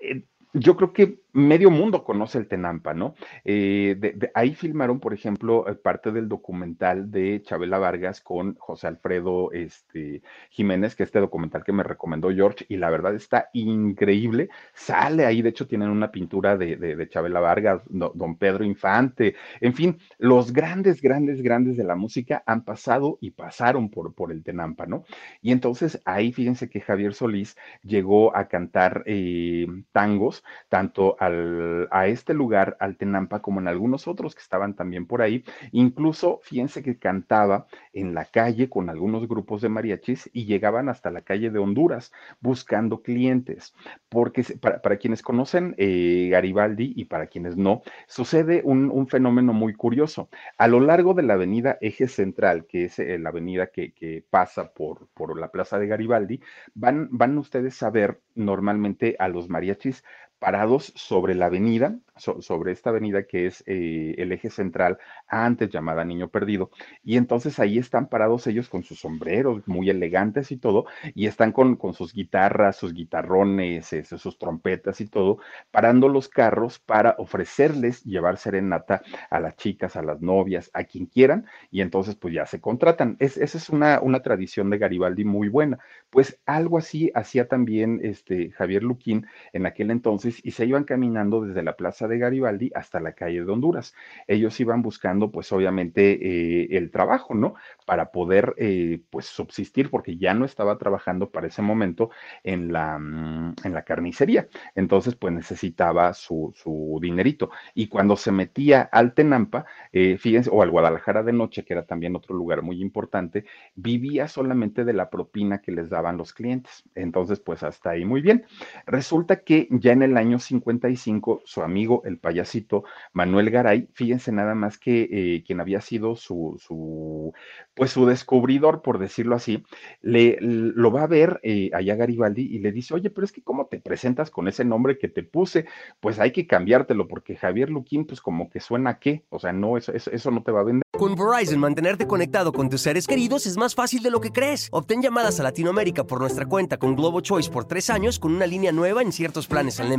eh, yo creo que medio mundo conoce el Tenampa, ¿no? Eh, ahí filmaron, por ejemplo, eh, parte del documental de Chabela Vargas con José Alfredo este, Jiménez, que este documental que me recomendó George, y la verdad está increíble. Sale ahí, de hecho, tienen una pintura de, de Chabela Vargas, don Pedro Infante, en fin, los grandes, grandes, grandes de la música han pasado y pasaron por, por el Tenampa, ¿no? Y entonces ahí fíjense que Javier Solís llegó a cantar eh, tangos, tanto a este lugar, al Tenampa, como en algunos otros que estaban también por ahí. Incluso, fíjense que cantaba en la calle con algunos grupos de mariachis y llegaban hasta la calle de Honduras buscando clientes. Porque para, quienes conocen eh, Garibaldi y para quienes no, sucede un, fenómeno muy curioso. A lo largo de la avenida Eje Central, que es eh, la avenida que, pasa por, por la plaza de Garibaldi, van, van ustedes a ver normalmente a los mariachis parados sobre la avenida, sobre esta avenida que es eh, el eje central, antes llamada Niño Perdido. Y entonces ahí están parados ellos con sus sombreros muy elegantes y todo, y están con, con sus guitarras, sus guitarrones, este, sus trompetas y todo, parando los carros para ofrecerles llevar serenata a las chicas, a las novias, a quien quieran, y entonces pues ya se contratan. Es, esa es una, una tradición de Garibaldi muy buena. Pues algo así hacía también este Javier Luquín en aquel entonces y se iban caminando desde la plaza de Garibaldi hasta la calle de Honduras. Ellos iban buscando pues obviamente eh, el trabajo, ¿no? Para poder eh, pues subsistir porque ya no estaba trabajando para ese momento en la, mm, en la carnicería. Entonces pues necesitaba su, su dinerito. Y cuando se metía al Tenampa, eh, fíjense, o al Guadalajara de noche, que era también otro lugar muy importante, vivía solamente de la propina que les daba los clientes. Entonces, pues hasta ahí muy bien. Resulta que ya en el año 55, su amigo, el payasito Manuel Garay, fíjense nada más que eh, quien había sido su, su, pues su descubridor, por decirlo así, le, lo va a ver eh, allá Garibaldi y le dice, oye, pero es que cómo te presentas con ese nombre que te puse, pues hay que cambiártelo porque Javier Luquín, pues como que suena a qué, o sea, no, eso, no te va a vender. Con Verizon, mantenerte conectado con tus seres queridos es más fácil de lo que crees. Obtén llamadas a Latinoamérica por nuestra cuenta con Globo Choice por tres años con una línea nueva en ciertos planes al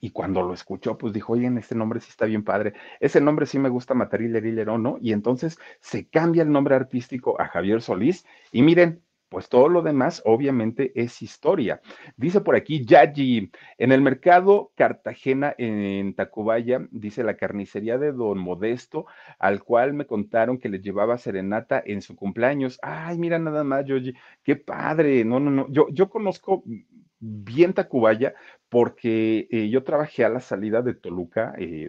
Y cuando lo escuchó, pues dijo, oye, este nombre sí está bien padre, ese nombre sí me gusta Matariller o ¿no? Y entonces se cambia el nombre artístico a Javier Solís y miren, pues todo lo demás obviamente es historia. Dice por aquí Yaji, en el mercado Cartagena en Tacubaya, dice la carnicería de Don Modesto, al cual me contaron que le llevaba serenata en su cumpleaños. Ay, mira nada más, Yaji, qué padre. No, no, no, yo, yo conozco bien Tacubaya porque eh, yo trabajé a la salida de Toluca. Eh,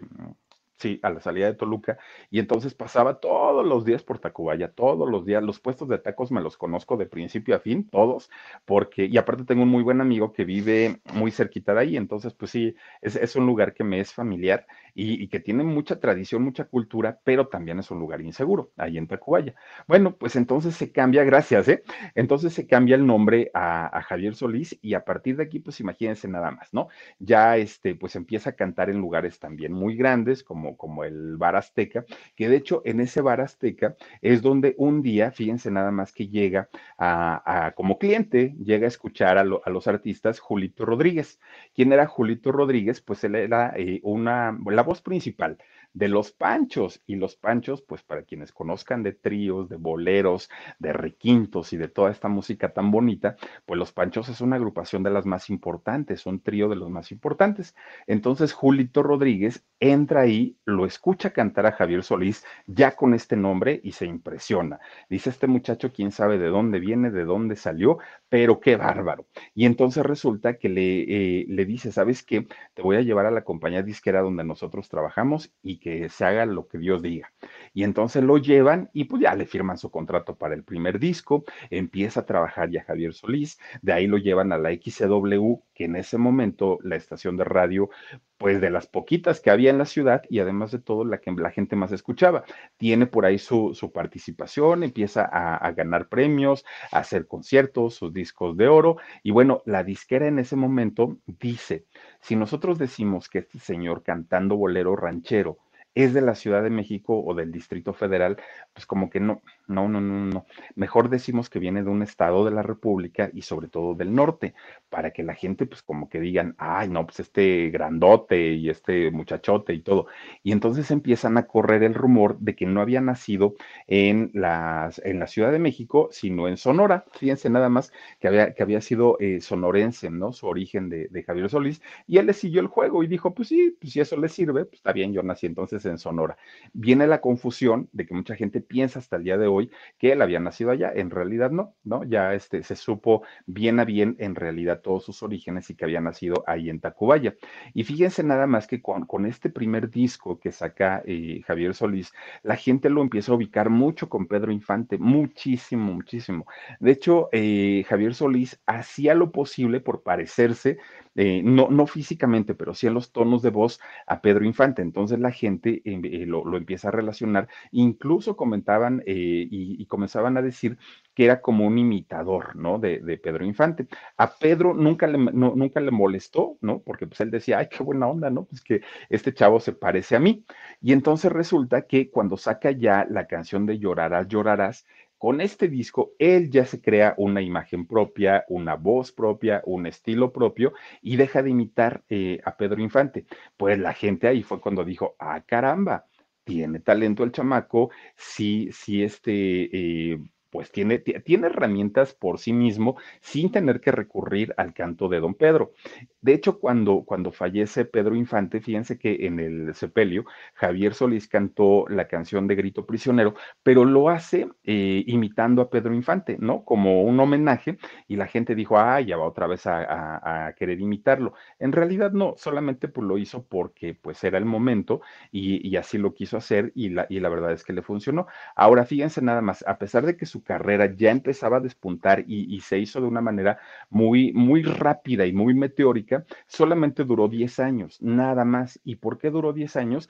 Sí, a la salida de Toluca. Y entonces pasaba todos los días por Tacubaya, todos los días. Los puestos de tacos me los conozco de principio a fin, todos, porque, y aparte tengo un muy buen amigo que vive muy cerquita de ahí. Entonces, pues sí, es, es un lugar que me es familiar y, que tiene mucha tradición, mucha cultura, pero también es un lugar inseguro, ahí en Tacubaya. Bueno, pues entonces se cambia, gracias, ¿eh? Entonces se cambia el nombre a, a Javier Solís y a partir de aquí, pues imagínense nada más, ¿no? Ya este, pues empieza a cantar en lugares también muy grandes, como como, el Bar Azteca, que de hecho en ese Bar Azteca es donde un día, fíjense nada más que llega a, como cliente, llega a escuchar a, los artistas Julito Rodríguez. ¿Quién era Julito Rodríguez? Pues él era eh, una, la voz principal de los panchos. Y los panchos, pues para quienes conozcan de tríos, de boleros, de requintos y de toda esta música tan bonita, pues los panchos es una agrupación de las más importantes, un trío de los más importantes. Entonces Julito Rodríguez entra ahí, lo escucha cantar a Javier Solís ya con este nombre y se impresiona. Dice este muchacho, quién sabe de dónde viene, de dónde salió, pero qué bárbaro. Y entonces resulta que le, eh, le dice, ¿sabes qué? Te voy a llevar a la compañía disquera donde nosotros trabajamos y que se haga lo que Dios diga. Y entonces lo llevan y pues ya le firman su contrato para el primer disco, empieza a trabajar ya Javier Solís, de ahí lo llevan a la XCW, que en ese momento la estación de radio pues de las poquitas que había en la ciudad y además de todo la que la gente más escuchaba. Tiene por ahí su, participación, empieza a, a, ganar premios, a hacer conciertos, sus discos de oro y bueno, la disquera en ese momento dice, si nosotros decimos que este señor cantando bolero ranchero es de la Ciudad de México o del Distrito Federal, pues como que no, no, no, no, no. Mejor decimos que viene de un estado de la República y sobre todo del norte, para que la gente pues como que digan, ay, no, pues este grandote y este muchachote y todo. Y entonces empiezan a correr el rumor de que no había nacido en, en la Ciudad de México, sino en Sonora. Fíjense nada más que había, que había sido eh, sonorense, ¿no? Su origen de, de Javier Solís. Y él le siguió el juego y dijo, pues sí, pues si eso le sirve, pues está bien, yo nací entonces en Sonora. Viene la confusión de que mucha gente piensa hasta el día de hoy que él había nacido allá. En realidad no, ¿no? Ya este, se supo bien a bien en realidad todos sus orígenes y que había nacido ahí en Tacubaya. Y fíjense nada más que con, este primer disco que saca eh, Javier Solís, la gente lo empieza a ubicar mucho con Pedro Infante, muchísimo, muchísimo. De hecho, eh, Javier Solís hacía lo posible por parecerse eh, no, no físicamente, pero sí en los tonos de voz a Pedro Infante. Entonces la gente em, eh, lo, empieza a relacionar, incluso comentaban eh, y, comenzaban a decir que era como un imitador, ¿no? De, Pedro Infante. A Pedro nunca le, nunca le molestó, ¿no? Porque pues él decía, ay, qué buena onda, ¿no? Pues que este chavo se parece a mí. Y entonces resulta que cuando saca ya la canción de Llorarás, llorarás, con este disco, él ya se crea una imagen propia, una voz propia, un estilo propio y deja de imitar eh, a Pedro Infante. Pues la gente ahí fue cuando dijo, ah, caramba, tiene talento el chamaco, sí, sí, este, eh, pues tiene, tiene herramientas por sí mismo sin tener que recurrir al canto de don Pedro. De hecho, cuando, cuando fallece Pedro Infante, fíjense que en el sepelio, Javier Solís cantó la canción de Grito Prisionero, pero lo hace eh, imitando a Pedro Infante, ¿no? Como un homenaje, y la gente dijo, ah, ya va otra vez a, querer imitarlo. En realidad no, solamente pues, lo hizo porque pues era el momento y, así lo quiso hacer y la, y la verdad es que le funcionó. Ahora, fíjense nada más, a pesar de que su carrera ya empezaba a despuntar y, se hizo de una manera muy, muy rápida y muy meteórica, solamente duró 10 años, nada más. ¿Y por qué duró 10 años?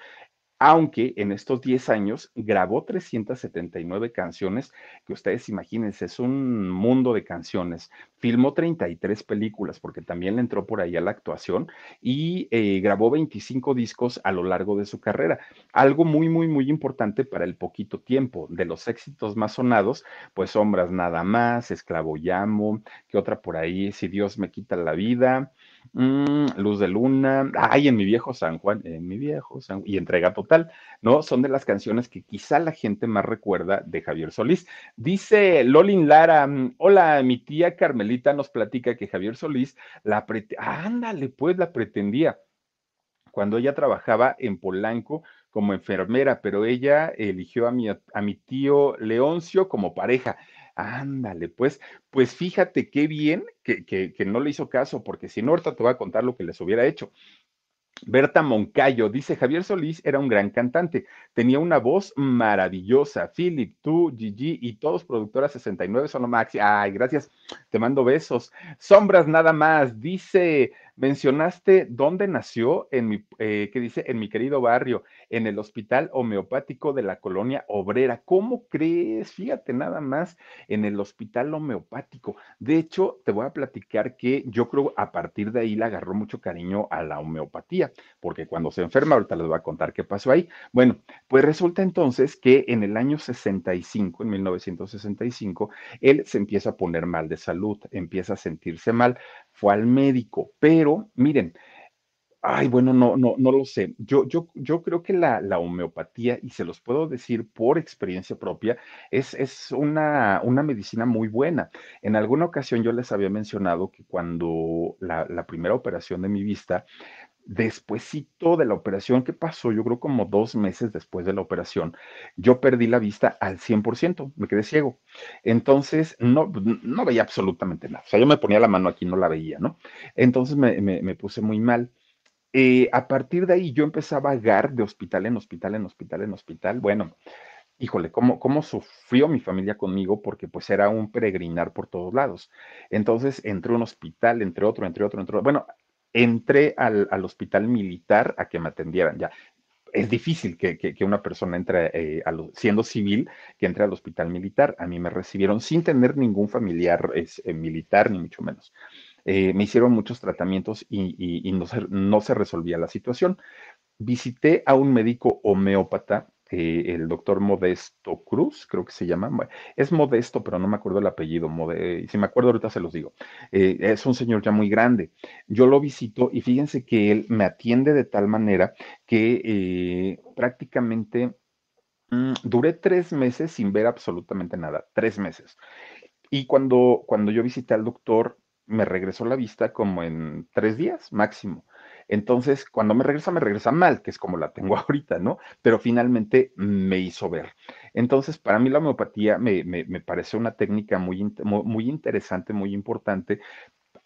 Aunque en estos 10 años grabó 379 canciones, que ustedes imagínense, es un mundo de canciones. Filmó 33 películas, porque también le entró por ahí a la actuación, y eh, grabó 25 discos a lo largo de su carrera. Algo muy, muy, muy importante para el poquito tiempo. De los éxitos más sonados, pues Sombras Nada Más, Esclavo Llamo, que otra por ahí, Si Dios me quita la vida, mm, Luz de Luna, ay, en mi viejo San Juan, en mi viejo San y Entrega Total, ¿no? Son de las canciones que quizá la gente más recuerda de Javier Solís. Dice Lolin Lara, mm, hola, mi tía Carmelita nos platica que Javier Solís la pretendía, ándale, pues la pretendía cuando ella trabajaba en Polanco como enfermera, pero ella eligió a mi, a mi tío Leoncio como pareja. Ándale, pues, pues fíjate qué bien que, no le hizo caso, porque si no, ahorita te voy a contar lo que les hubiera hecho. Berta Moncayo dice, Javier Solís era un gran cantante, tenía una voz maravillosa. Philip, tú, Gigi y todos productoras 69 son maxi. Ay, gracias, te mando besos. Sombras nada más, dice Mencionaste dónde nació, en mi, eh, que dice, en mi querido barrio, en el hospital homeopático de la colonia obrera. ¿Cómo crees? Fíjate nada más, en el hospital homeopático. De hecho, te voy a platicar que yo creo a partir de ahí le agarró mucho cariño a la homeopatía, porque cuando se enferma, ahorita les voy a contar qué pasó ahí. Bueno, pues resulta entonces que en el año 65, en 1965, él se empieza a poner mal de salud, empieza a sentirse mal fue al médico, pero miren, ay, bueno, no, no, no lo sé. Yo, yo, yo creo que la, la homeopatía, y se los puedo decir por experiencia propia, es, es una, una medicina muy buena. En alguna ocasión yo les había mencionado que cuando la, la primera operación de mi vista, Despuésito de la operación, ¿qué pasó? Yo creo como dos meses después de la operación, yo perdí la vista al 100%, me quedé ciego. Entonces, no, no veía absolutamente nada. O sea, yo me ponía la mano aquí, no la veía, ¿no? Entonces me, me, puse muy mal. Eh, a partir de ahí yo empecé a vagar de hospital en hospital, en hospital, en hospital. Bueno, híjole, cómo, cómo sufrió mi familia conmigo porque pues era un peregrinar por todos lados. Entonces, entré a un hospital, entre otro, entre otro, entre otro. Bueno, entré al, al, hospital militar a que me atendieran. Ya, es difícil que, una persona entre, eh, siendo civil, que entre al hospital militar. A mí me recibieron sin tener ningún familiar es, eh, militar, ni mucho menos. Eh, me hicieron muchos tratamientos y no, se, no se resolvía la situación. Visité a un médico homeópata eh, el doctor Modesto Cruz, creo que se llama. Es Modesto, pero no me acuerdo el apellido. Mode, si me acuerdo ahorita se los digo. Eh, es un señor ya muy grande. Yo lo visito y fíjense que él me atiende de tal manera que eh, prácticamente mmm, duré tres meses sin ver absolutamente nada. Tres meses. Y cuando, cuando yo visité al doctor, me regresó la vista como en tres días máximo. Entonces, cuando me regresa, me regresa mal, que es como la tengo ahorita, ¿no? Pero finalmente me hizo ver. Entonces, para mí la homeopatía me, me, me parece una técnica muy, muy interesante, muy importante,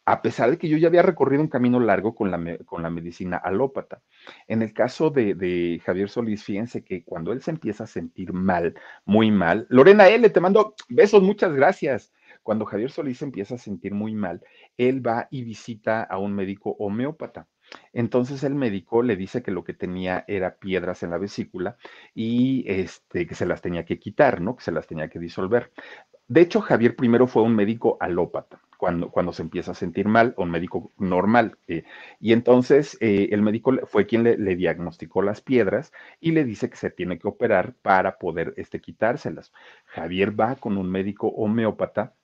a pesar de que yo ya había recorrido un camino largo con la, con la medicina alópata. En el caso de, de, Javier Solís, fíjense que cuando él se empieza a sentir mal, muy mal, Lorena L., te mando besos, muchas gracias. Cuando Javier Solís se empieza a sentir muy mal, él va y visita a un médico homeópata. Entonces el médico le dice que lo que tenía era piedras en la vesícula y este, que se las tenía que quitar, ¿no? Que se las tenía que disolver. De hecho, Javier primero fue un médico alópata. Cuando, cuando se empieza a sentir mal, un médico normal. Eh, y entonces eh, el médico fue quien le, diagnosticó las piedras y le dice que se tiene que operar para poder este, quitárselas. Javier va con un médico homeópata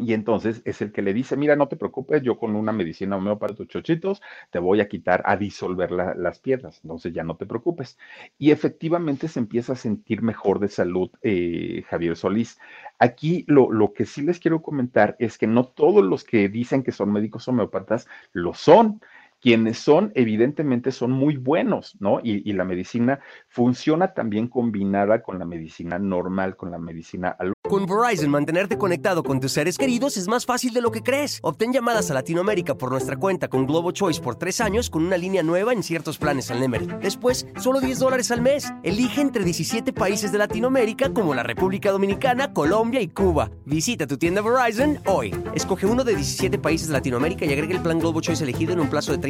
y entonces es el que le dice, mira, no te preocupes, yo con una medicina homeópata, tus chochitos, te voy a quitar, a disolver la, las piedras, entonces ya no te preocupes. Y efectivamente se empieza a sentir mejor de salud eh, Javier Solís. Aquí lo, lo, que sí les quiero comentar es que no todos los que dicen que son médicos homeópatas lo son quienes son, evidentemente, son muy buenos, ¿no? Y, la medicina funciona también combinada con la medicina normal, con la medicina Con Verizon, mantenerte conectado con tus seres queridos es más fácil de lo que crees. Obtén llamadas a Latinoamérica por nuestra cuenta con Globo Choice por tres años con una línea nueva en ciertos planes al Nemery. Después, solo 10 dólares al mes. Elige entre 17 países de Latinoamérica como la República Dominicana, Colombia y Cuba. Visita tu tienda Verizon hoy. Escoge uno de 17 países de Latinoamérica y agrega el plan Globo Choice elegido en un plazo de 30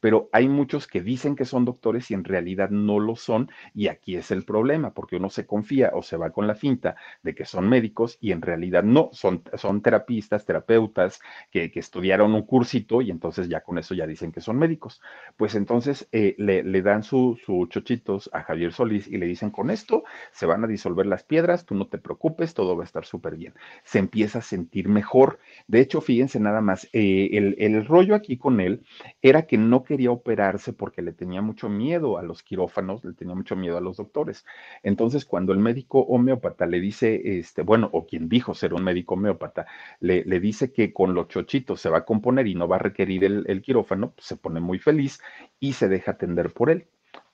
Pero hay muchos que dicen que son doctores y en realidad no lo son, y aquí es el problema, porque uno se confía o se va con la finta de que son médicos y en realidad no, son, son terapistas, terapeutas que, estudiaron un cursito y entonces ya con eso ya dicen que son médicos. Pues entonces eh, le, dan sus su chochitos a Javier Solís y le dicen, con esto se van a disolver las piedras, tú no te preocupes, todo va a estar súper bien. Se empieza a sentir mejor. De hecho, fíjense nada más, eh, el, el rollo aquí con él era que no quería operarse porque le tenía mucho miedo a los quirófanos, le tenía mucho miedo a los doctores. Entonces, cuando el médico homeópata le dice, este, bueno, o quien dijo ser un médico homeópata, le, le dice que con los chochitos se va a componer y no va a requerir el, el quirófano, pues se pone muy feliz y se deja atender por él.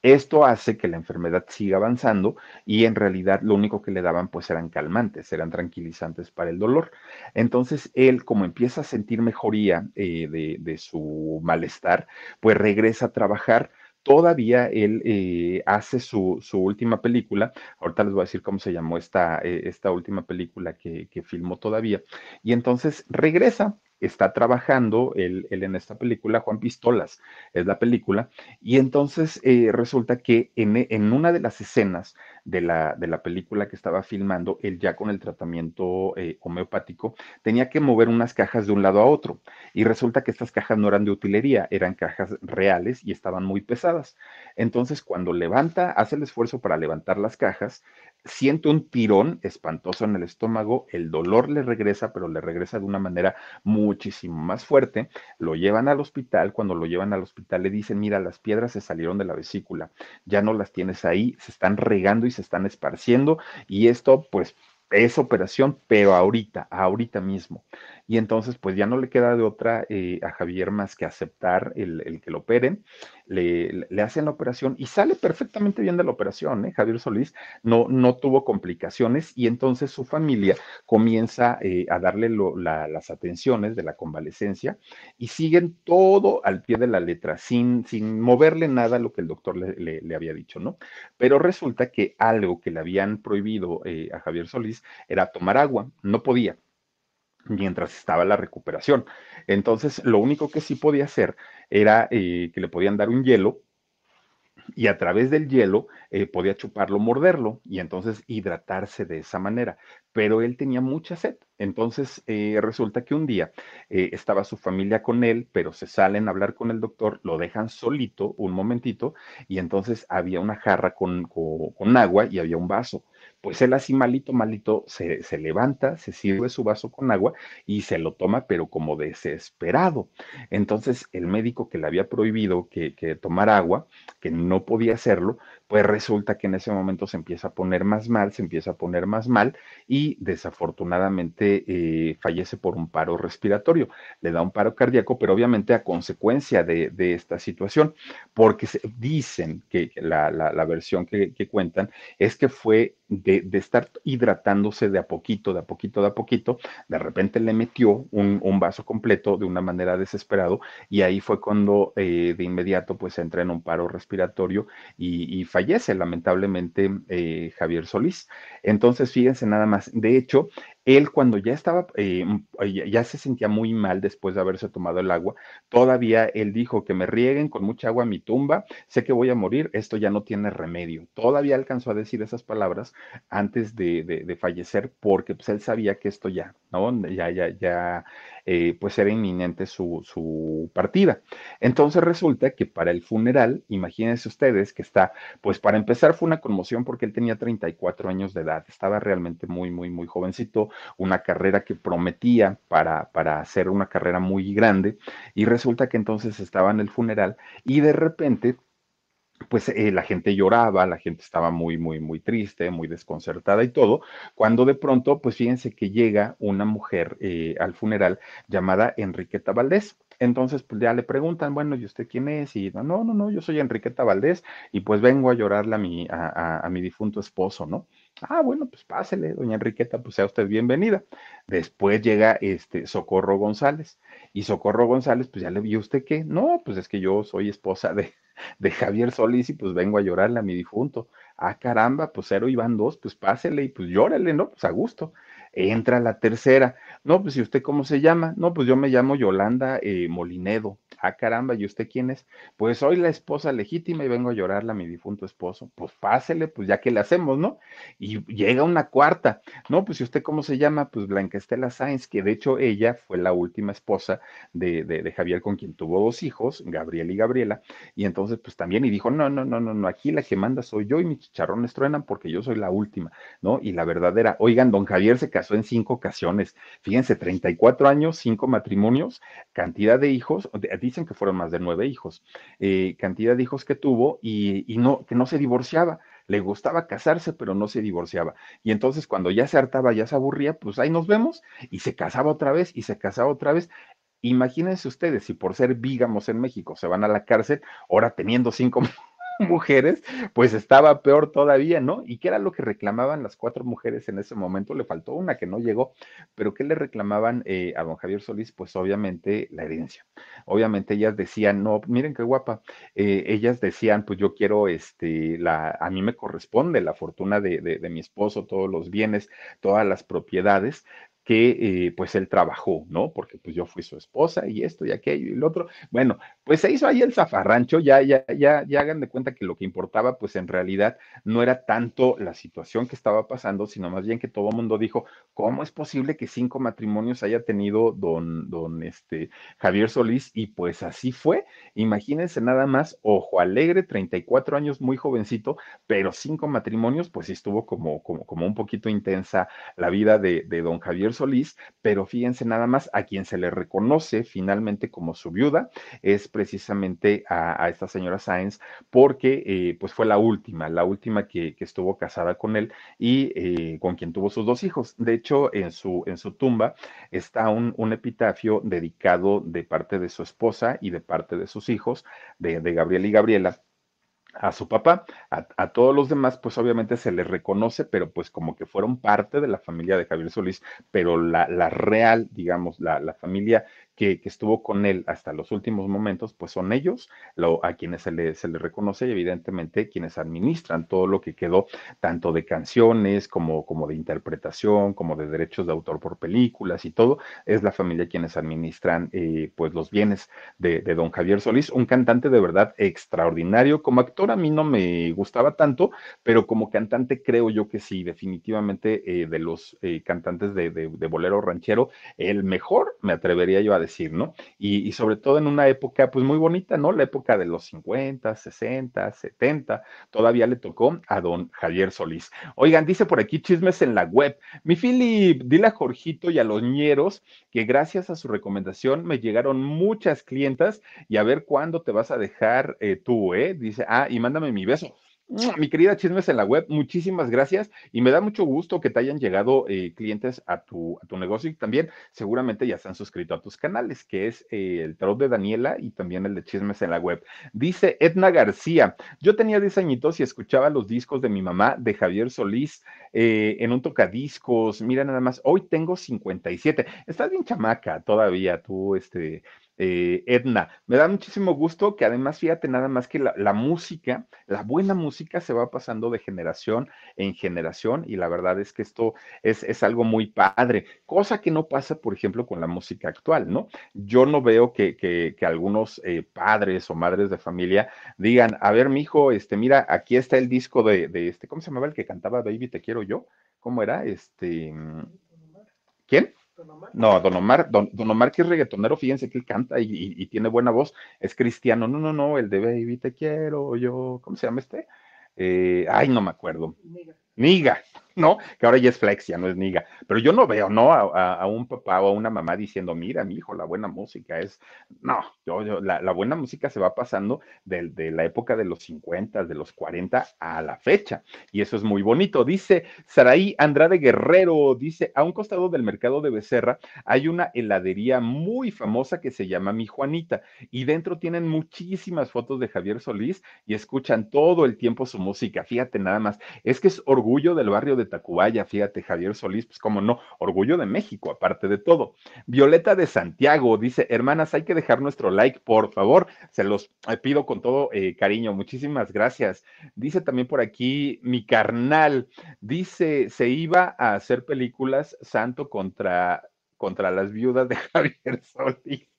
Esto hace que la enfermedad siga avanzando y en realidad lo único que le daban pues eran calmantes, eran tranquilizantes para el dolor. Entonces él, como empieza a sentir mejoría eh, de, su malestar, pues regresa a trabajar. Todavía él eh, hace su, última película, ahorita les voy a decir cómo se llamó esta, eh, esta última película que filmó todavía, y entonces regresa, está trabajando él, en esta película, Juan Pistolas es la película, y entonces eh, resulta que en, una de las escenas de la, de la, película que estaba filmando, él ya con el tratamiento eh, homeopático, tenía que mover unas cajas de un lado a otro, y resulta que estas cajas no eran de utilería, eran cajas reales y estaban muy pesadas. Entonces, cuando levanta, hace el esfuerzo para levantar las cajas, siente un tirón espantoso en el estómago, el dolor le regresa, pero le regresa de una manera muchísimo más fuerte, lo llevan al hospital, cuando lo llevan al hospital le dicen, mira, las piedras se salieron de la vesícula, ya no las tienes ahí, se están regando y se están esparciendo y esto pues es operación, pero ahorita, ahorita mismo. Y entonces, pues ya no le queda de otra eh, a Javier más que aceptar el, que lo operen. Le, le, hacen la operación y sale perfectamente bien de la operación. ¿eh? Javier Solís no, no tuvo complicaciones y entonces su familia comienza eh, a darle las atenciones de la convalecencia y siguen todo al pie de la letra, sin, sin moverle nada a lo que el doctor le, le, había dicho, ¿no? Pero resulta que algo que le habían prohibido eh, a Javier Solís era tomar agua, no podía mientras estaba la recuperación. Entonces, lo único que sí podía hacer era eh, que le podían dar un hielo y a través del hielo eh, podía chuparlo, morderlo y entonces hidratarse de esa manera. Pero él tenía mucha sed. Entonces eh, resulta que un día estaba su familia con él, pero se salen a hablar con el doctor, lo dejan solito un momentito y entonces había una jarra con, con agua y había un vaso pues él así malito, malito, se, levanta, se sirve su vaso con agua y se lo toma, pero como desesperado. Entonces el médico que le había prohibido que, que tomara agua, que no podía hacerlo, pues resulta que en ese momento se empieza a poner más mal, se empieza a poner más mal y desafortunadamente eh, fallece por un paro respiratorio. Le da un paro cardíaco, pero obviamente a consecuencia de, esta situación, porque se, dicen que la, versión que, cuentan es que fue de, estar hidratándose de a poquito, de a poquito, de a poquito, de repente le metió un, vaso completo de una manera desesperado y ahí fue cuando eh, de inmediato pues entra en un paro respiratorio y, y fallece fallece lamentablemente eh, Javier Solís. Entonces, fíjense nada más, de hecho, él cuando ya estaba, eh, ya se sentía muy mal después de haberse tomado el agua, todavía él dijo que me rieguen con mucha agua mi tumba, sé que voy a morir, esto ya no tiene remedio. Todavía alcanzó a decir esas palabras antes de, fallecer porque pues él sabía que esto ya, ¿no? Ya, ya, ya, eh, pues era inminente su, su partida. Entonces resulta que para el funeral, imagínense ustedes que está, pues para empezar fue una conmoción porque él tenía 34 años de edad, estaba realmente muy, muy, muy jovencito una carrera que prometía para, para hacer una carrera muy grande y resulta que entonces estaba en el funeral y de repente pues eh, la gente lloraba, la gente estaba muy, muy, muy triste, muy desconcertada y todo, cuando de pronto, pues fíjense que llega una mujer eh, al funeral llamada Enriqueta Valdés. Entonces, pues ya le preguntan, bueno, ¿y usted quién es? Y no, no, no, yo soy Enriqueta Valdés y pues vengo a llorarle a mi, a mi difunto esposo, ¿no? Ah, bueno, pues pásele, doña Enriqueta, pues sea usted bienvenida. Después llega este Socorro González. Y Socorro González, pues ya le vio usted qué. No, pues es que yo soy esposa de, de Javier Solís y pues vengo a llorarle a mi difunto. Ah, caramba, pues cero y van dos, pues pásele y pues llórele, ¿no? Pues a gusto. Entra la tercera. No, pues, ¿y usted cómo se llama? No, pues yo me llamo Yolanda eh, Molinedo. Ah, caramba, ¿y usted quién es? Pues soy la esposa legítima y vengo a llorarle a mi difunto esposo. Pues pásele, pues ya que le hacemos, ¿no? Y llega una cuarta. No, pues, ¿y usted cómo se llama? Pues Blanca Estela Sáenz, que de hecho ella fue la última esposa de, de, de Javier con quien tuvo dos hijos, Gabriel y Gabriela. Y entonces, pues también, y dijo, no, no, no, no, no, aquí la que manda soy yo y mis chicharrones truenan porque yo soy la última, ¿no? Y la verdadera, oigan, don Javier se casó en cinco ocasiones. Fíjense, 34 años, cinco matrimonios, cantidad de hijos, dicen que fueron más de nueve hijos, eh, cantidad de hijos que tuvo y, y no, que no se divorciaba le gustaba casarse, pero no se divorciaba. Y entonces cuando ya se hartaba, ya se aburría, pues ahí nos vemos y se casaba otra vez y se casaba otra vez. Imagínense ustedes si por ser vígamos en México se van a la cárcel, ahora teniendo cinco mujeres, pues estaba peor todavía, ¿no? ¿Y qué era lo que reclamaban las cuatro mujeres en ese momento? Le faltó una que no llegó, pero ¿qué le reclamaban eh, a don Javier Solís? Pues obviamente la herencia. Obviamente ellas decían, no, miren qué guapa, eh, ellas decían, pues yo quiero, este, la, a mí me corresponde la fortuna de, de, de mi esposo, todos los bienes, todas las propiedades, que eh, pues él trabajó, ¿no? Porque pues yo fui su esposa y esto y aquello y el otro. Bueno, pues se hizo ahí el zafarrancho, ya, ya, ya, ya hagan de cuenta que lo que importaba pues en realidad no era tanto la situación que estaba pasando, sino más bien que todo mundo dijo, ¿cómo es posible que cinco matrimonios haya tenido don, don este, Javier Solís? Y pues así fue. Imagínense nada más, ojo alegre, 34 años, muy jovencito, pero cinco matrimonios, pues estuvo como, como, como un poquito intensa la vida de, de don Javier Solís, pero fíjense nada más, a quien se le reconoce finalmente como su viuda es precisamente a, esta señora Sáenz, porque eh, pues fue la última, la última que, estuvo casada con él y eh, con quien tuvo sus dos hijos. De hecho, en su, en su tumba está un, un, epitafio dedicado de parte de su esposa y de parte de sus hijos, de Gabriel y Gabriela a su papá, a, a, todos los demás, pues obviamente se les reconoce, pero pues como que fueron parte de la familia de Javier Solís, pero la, la real, digamos, la, la familia que, estuvo con él hasta los últimos momentos, pues son ellos lo, a quienes se le, se le reconoce y evidentemente quienes administran todo lo que quedó, tanto de canciones como, como de interpretación, como de derechos de autor por películas y todo, es la familia quienes administran eh, pues los bienes de, don Javier Solís, un cantante de verdad extraordinario. Como actor a mí no me gustaba tanto, pero como cantante creo yo que sí, definitivamente eh, de los eh, cantantes de, de bolero ranchero, el mejor, me atrevería yo a decir, ¿no? Y, sobre todo en una época, pues muy bonita, ¿no? La época de los 50, 60, 70, todavía le tocó a don Javier Solís. Oigan, dice por aquí chismes en la web. Mi Philip, dile a Jorgito y a los ñeros que gracias a su recomendación me llegaron muchas clientas y a ver cuándo te vas a dejar eh, tú, ¿eh? Dice, ah, y mándame mi beso. Mi querida Chismes en la web, muchísimas gracias y me da mucho gusto que te hayan llegado eh, clientes a tu, a tu negocio y también seguramente ya se han suscrito a tus canales, que es eh, el tarot de Daniela y también el de Chismes en la web. Dice Edna García, yo tenía 10 añitos y escuchaba los discos de mi mamá, de Javier Solís, eh, en un tocadiscos, mira nada más, hoy tengo 57, estás bien chamaca todavía tú, este eh, Edna. Me da muchísimo gusto que además, fíjate nada más que la, música, la buena música se va pasando de generación en generación y la verdad es que esto es, es algo muy padre, cosa que no pasa, por ejemplo, con la música actual, ¿no? Yo no veo que, que, algunos eh, padres o madres de familia digan, a ver, mi hijo, este, mira, aquí está el disco de, de este, ¿cómo se llamaba el que cantaba Baby, te quiero yo? ¿Cómo era? Este, ¿quién? Don Omar. No, Don Omar, Don, Don, Omar que es reggaetonero, fíjense que él canta y, y, y, tiene buena voz, es cristiano. No, no, no, el de Baby te quiero yo, ¿cómo se llama este? Eh, ay, no me acuerdo. Niga. Niga, ¿no? Que ahora ya es flex, ya no es niga. Pero yo no veo, ¿no? A, a, un papá o a una mamá diciendo, mira, mi hijo, la buena música es. No, yo, yo la, la, buena música se va pasando de, de, la época de los 50, de los 40 a la fecha. Y eso es muy bonito. Dice Saraí Andrade Guerrero, dice, a un costado del mercado de Becerra hay una heladería muy famosa que se llama Mi Juanita. Y dentro tienen muchísimas fotos de Javier Solís y escuchan todo el tiempo su música. Fíjate nada más. Es que es orgullo del barrio de Tacubaya, fíjate, Javier Solís, pues como no, orgullo de México, aparte de todo. Violeta de Santiago dice, hermanas, hay que dejar nuestro like, por favor, se los eh, pido con todo eh, cariño, muchísimas gracias. Dice también por aquí, mi carnal, dice, se iba a hacer películas Santo contra, contra las viudas de Javier Solís.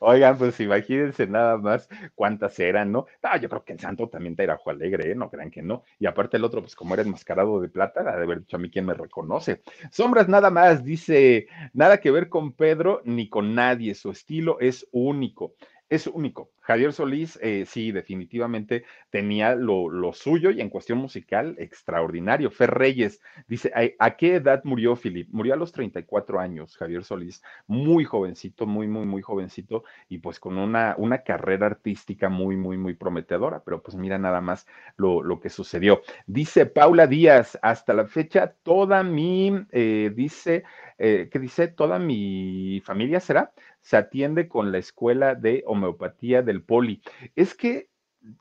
Oigan, pues imagínense nada más cuántas eran, ¿no? Ah, yo creo que el santo también te era ojo alegre, ¿eh? No crean que no. Y aparte el otro, pues como era enmascarado de plata, ha de haber dicho a mí quién me reconoce. Sombras nada más, dice, nada que ver con Pedro ni con nadie, su estilo es único es único. Javier Solís, eh, sí, definitivamente tenía lo, suyo y en cuestión musical, extraordinario. Fer Reyes dice, ¿a, qué edad murió Philip? Murió a los 34 años, Javier Solís, muy jovencito, muy, muy, muy jovencito y pues con una, carrera artística muy, muy, muy prometedora, pero pues mira nada más lo, lo que sucedió. Dice Paula Díaz, hasta la fecha, toda mi, eh, dice, eh, ¿qué dice? Toda mi familia será se atiende con la escuela de homeopatía del poli. Es que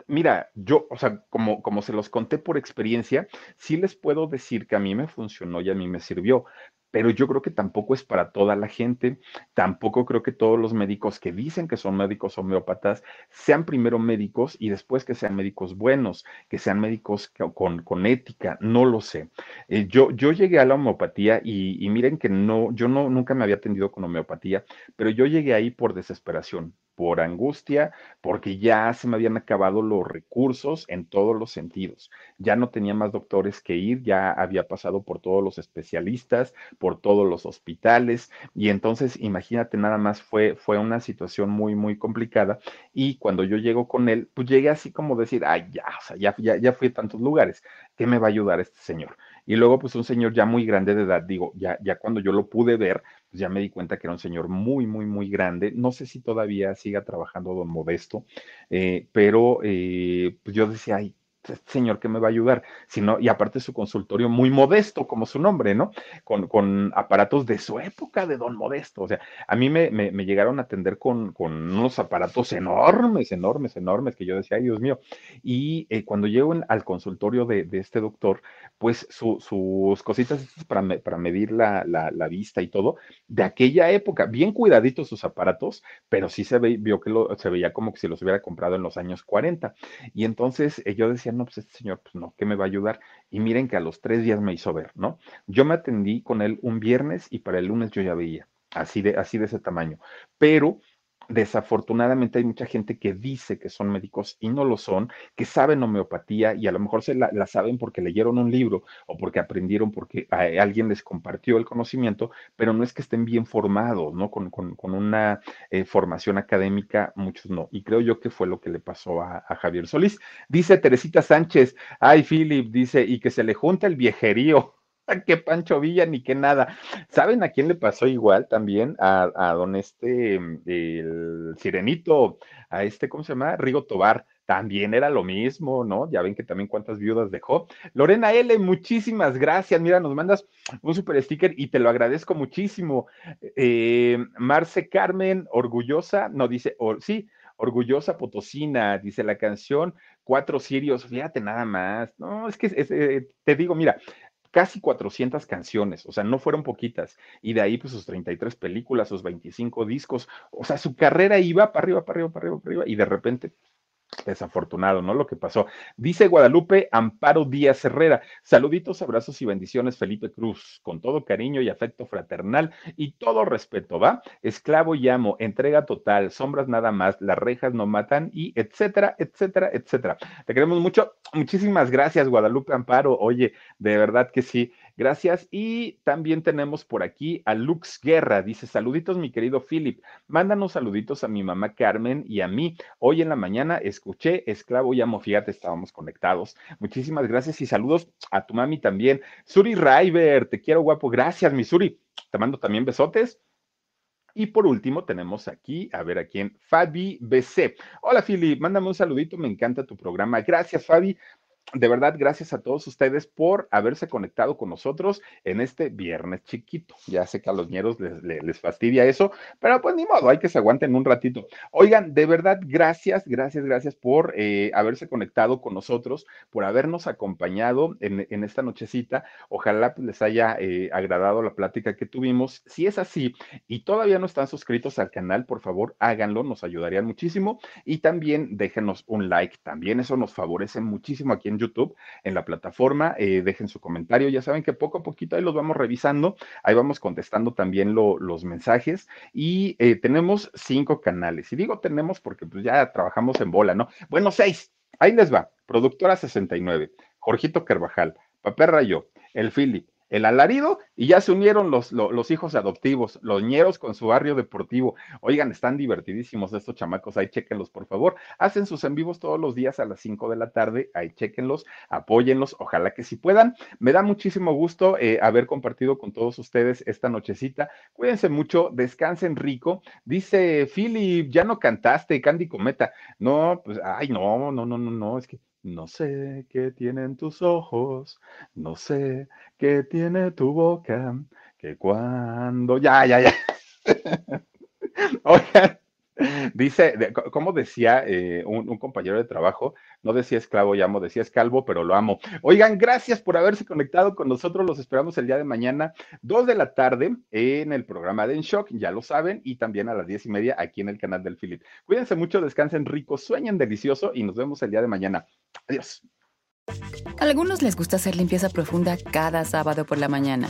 Mira, yo, o sea, como, como se los conté por experiencia, sí les puedo decir que a mí me funcionó y a mí me sirvió, pero yo creo que tampoco es para toda la gente, tampoco creo que todos los médicos que dicen que son médicos homeópatas sean primero médicos y después que sean médicos buenos, que sean médicos con, con ética, no lo sé. Eh, yo, yo llegué a la homeopatía y, y miren que no, yo no, nunca me había atendido con homeopatía, pero yo llegué ahí por desesperación por angustia, porque ya se me habían acabado los recursos en todos los sentidos. Ya no tenía más doctores que ir, ya había pasado por todos los especialistas, por todos los hospitales, y entonces imagínate nada más, fue, fue una situación muy, muy complicada. Y cuando yo llego con él, pues llegué así como decir, ay, ya, o ya, ya, ya fui a tantos lugares, ¿qué me va a ayudar este señor? Y luego, pues un señor ya muy grande de edad, digo, ya, ya cuando yo lo pude ver, pues ya me di cuenta que era un señor muy, muy, muy grande. No sé si todavía siga trabajando don Modesto, eh, pero eh, pues yo decía, ay, este señor que me va a ayudar, sino, y aparte su consultorio muy modesto, como su nombre, ¿no? Con, con aparatos de su época de don Modesto. O sea, a mí me, me, llegaron a atender con, con, unos aparatos enormes, enormes, enormes, que yo decía, ay Dios mío. Y eh, cuando llego al consultorio de, de, este doctor, pues sus cositas para, para medir la, la, vista y todo, de aquella época, bien cuidaditos sus aparatos, pero sí se ve, vio que se veía como que si los hubiera comprado en los años 40. Y entonces eh, yo decía, no, pues este señor, pues no, ¿qué me va a ayudar? Y miren que a los tres días me hizo ver, ¿no? Yo me atendí con él un viernes y para el lunes yo ya veía, así de, así de ese tamaño. Pero desafortunadamente hay mucha gente que dice que son médicos y no lo son, que saben homeopatía y a lo mejor se la, saben porque leyeron un libro o porque aprendieron porque alguien les compartió el conocimiento, pero no es que estén bien formados, ¿no? Con, una eh, formación académica, muchos no. Y creo yo que fue lo que le pasó a, a Javier Solís. Dice Teresita Sánchez, ay, Philip, dice, y que se le junta el viejerío. que Pancho Villa ni que nada. ¿Saben a quién le pasó igual también? A, don este, el sirenito, a este, ¿cómo se llama? Rigo Tobar. También era lo mismo, ¿no? Ya ven que también cuántas viudas dejó. Lorena L, muchísimas gracias. Mira, nos mandas un super sticker y te lo agradezco muchísimo. Eh, Marce Carmen, orgullosa, no dice, sí, orgullosa potosina, dice la canción, cuatro sirios, fíjate nada más. No, es que eh, te digo, mira, casi 400 canciones, o sea, no fueron poquitas. Y de ahí, pues sus 33 películas, sus 25 discos, o sea, su carrera iba para arriba, para arriba, para arriba, para arriba, y de repente Desafortunado, ¿no? Lo que pasó. Dice Guadalupe Amparo Díaz Herrera. Saluditos, abrazos y bendiciones, Felipe Cruz. Con todo cariño y afecto fraternal y todo respeto, ¿va? Esclavo y amo, entrega total, sombras nada más, las rejas no matan y etcétera, etcétera, etcétera. Te queremos mucho. Muchísimas gracias, Guadalupe Amparo. Oye, de verdad que sí. Gracias. Y también tenemos por aquí a Lux Guerra. Dice, saluditos, mi querido Philip. Mándanos saluditos a mi mamá Carmen y a mí. Hoy en la mañana escuché Esclavo y Amo. Fíjate, estábamos conectados. Muchísimas gracias y saludos a tu mami también. Suri River, te quiero guapo. Gracias, mi Suri. Te mando también besotes. Y por último tenemos aquí, a ver a quién, Fabi BC. Hola Philip, mándame un saludito, me encanta tu programa. Gracias Fabi. De verdad, gracias a todos ustedes por haberse conectado con nosotros en este viernes chiquito. Ya sé que a los ñeros les, fastidia eso, pero pues ni modo, hay que se aguanten un ratito. Oigan, de verdad, gracias, gracias, gracias por eh, haberse conectado con nosotros, por habernos acompañado en, esta nochecita. Ojalá pues, les haya eh, agradado la plática que tuvimos. Si es así y todavía no están suscritos al canal, por favor, háganlo, nos ayudarían muchísimo. Y también déjenos un like, también eso nos favorece muchísimo aquí en YouTube, en la plataforma. Eh, dejen su comentario. Ya saben que poco a poquito ahí los vamos revisando. Ahí vamos contestando también los mensajes. Y eh, tenemos cinco canales. Y digo tenemos porque pues ya trabajamos en bola, ¿no? Bueno, seis. Ahí les va. Productora 69, Jorgito Carvajal, Papel Rayo, El Philip, el alarido y ya se unieron los, los, hijos adoptivos, los ñeros con su barrio deportivo. Oigan, están divertidísimos estos chamacos, ahí chequenlos por favor. Hacen sus en vivos todos los días a las 5 de la tarde, ahí chequenlos, apóyenlos, ojalá que si puedan. Me da muchísimo gusto eh, haber compartido con todos ustedes esta nochecita. Cuídense mucho, descansen rico. Dice Philip, ya no cantaste, Candy Cometa. No, pues, ay, no, no, no, no, no, es que no sé qué tienen tus ojos, no sé qué tiene tu boca, que cuando... Ya, ya, ya. Oigan, Dice, como decía eh, un, compañero de trabajo, no decía esclavo y amo, decía escalvo, pero lo amo. Oigan, gracias por haberse conectado con nosotros. Los esperamos el día de mañana, dos de la tarde, en el programa de En Shock, ya lo saben, y también a las diez y media aquí en el canal del Philip. Cuídense mucho, descansen rico, sueñen delicioso y nos vemos el día de mañana. Adiós. A algunos les gusta hacer limpieza profunda cada sábado por la mañana.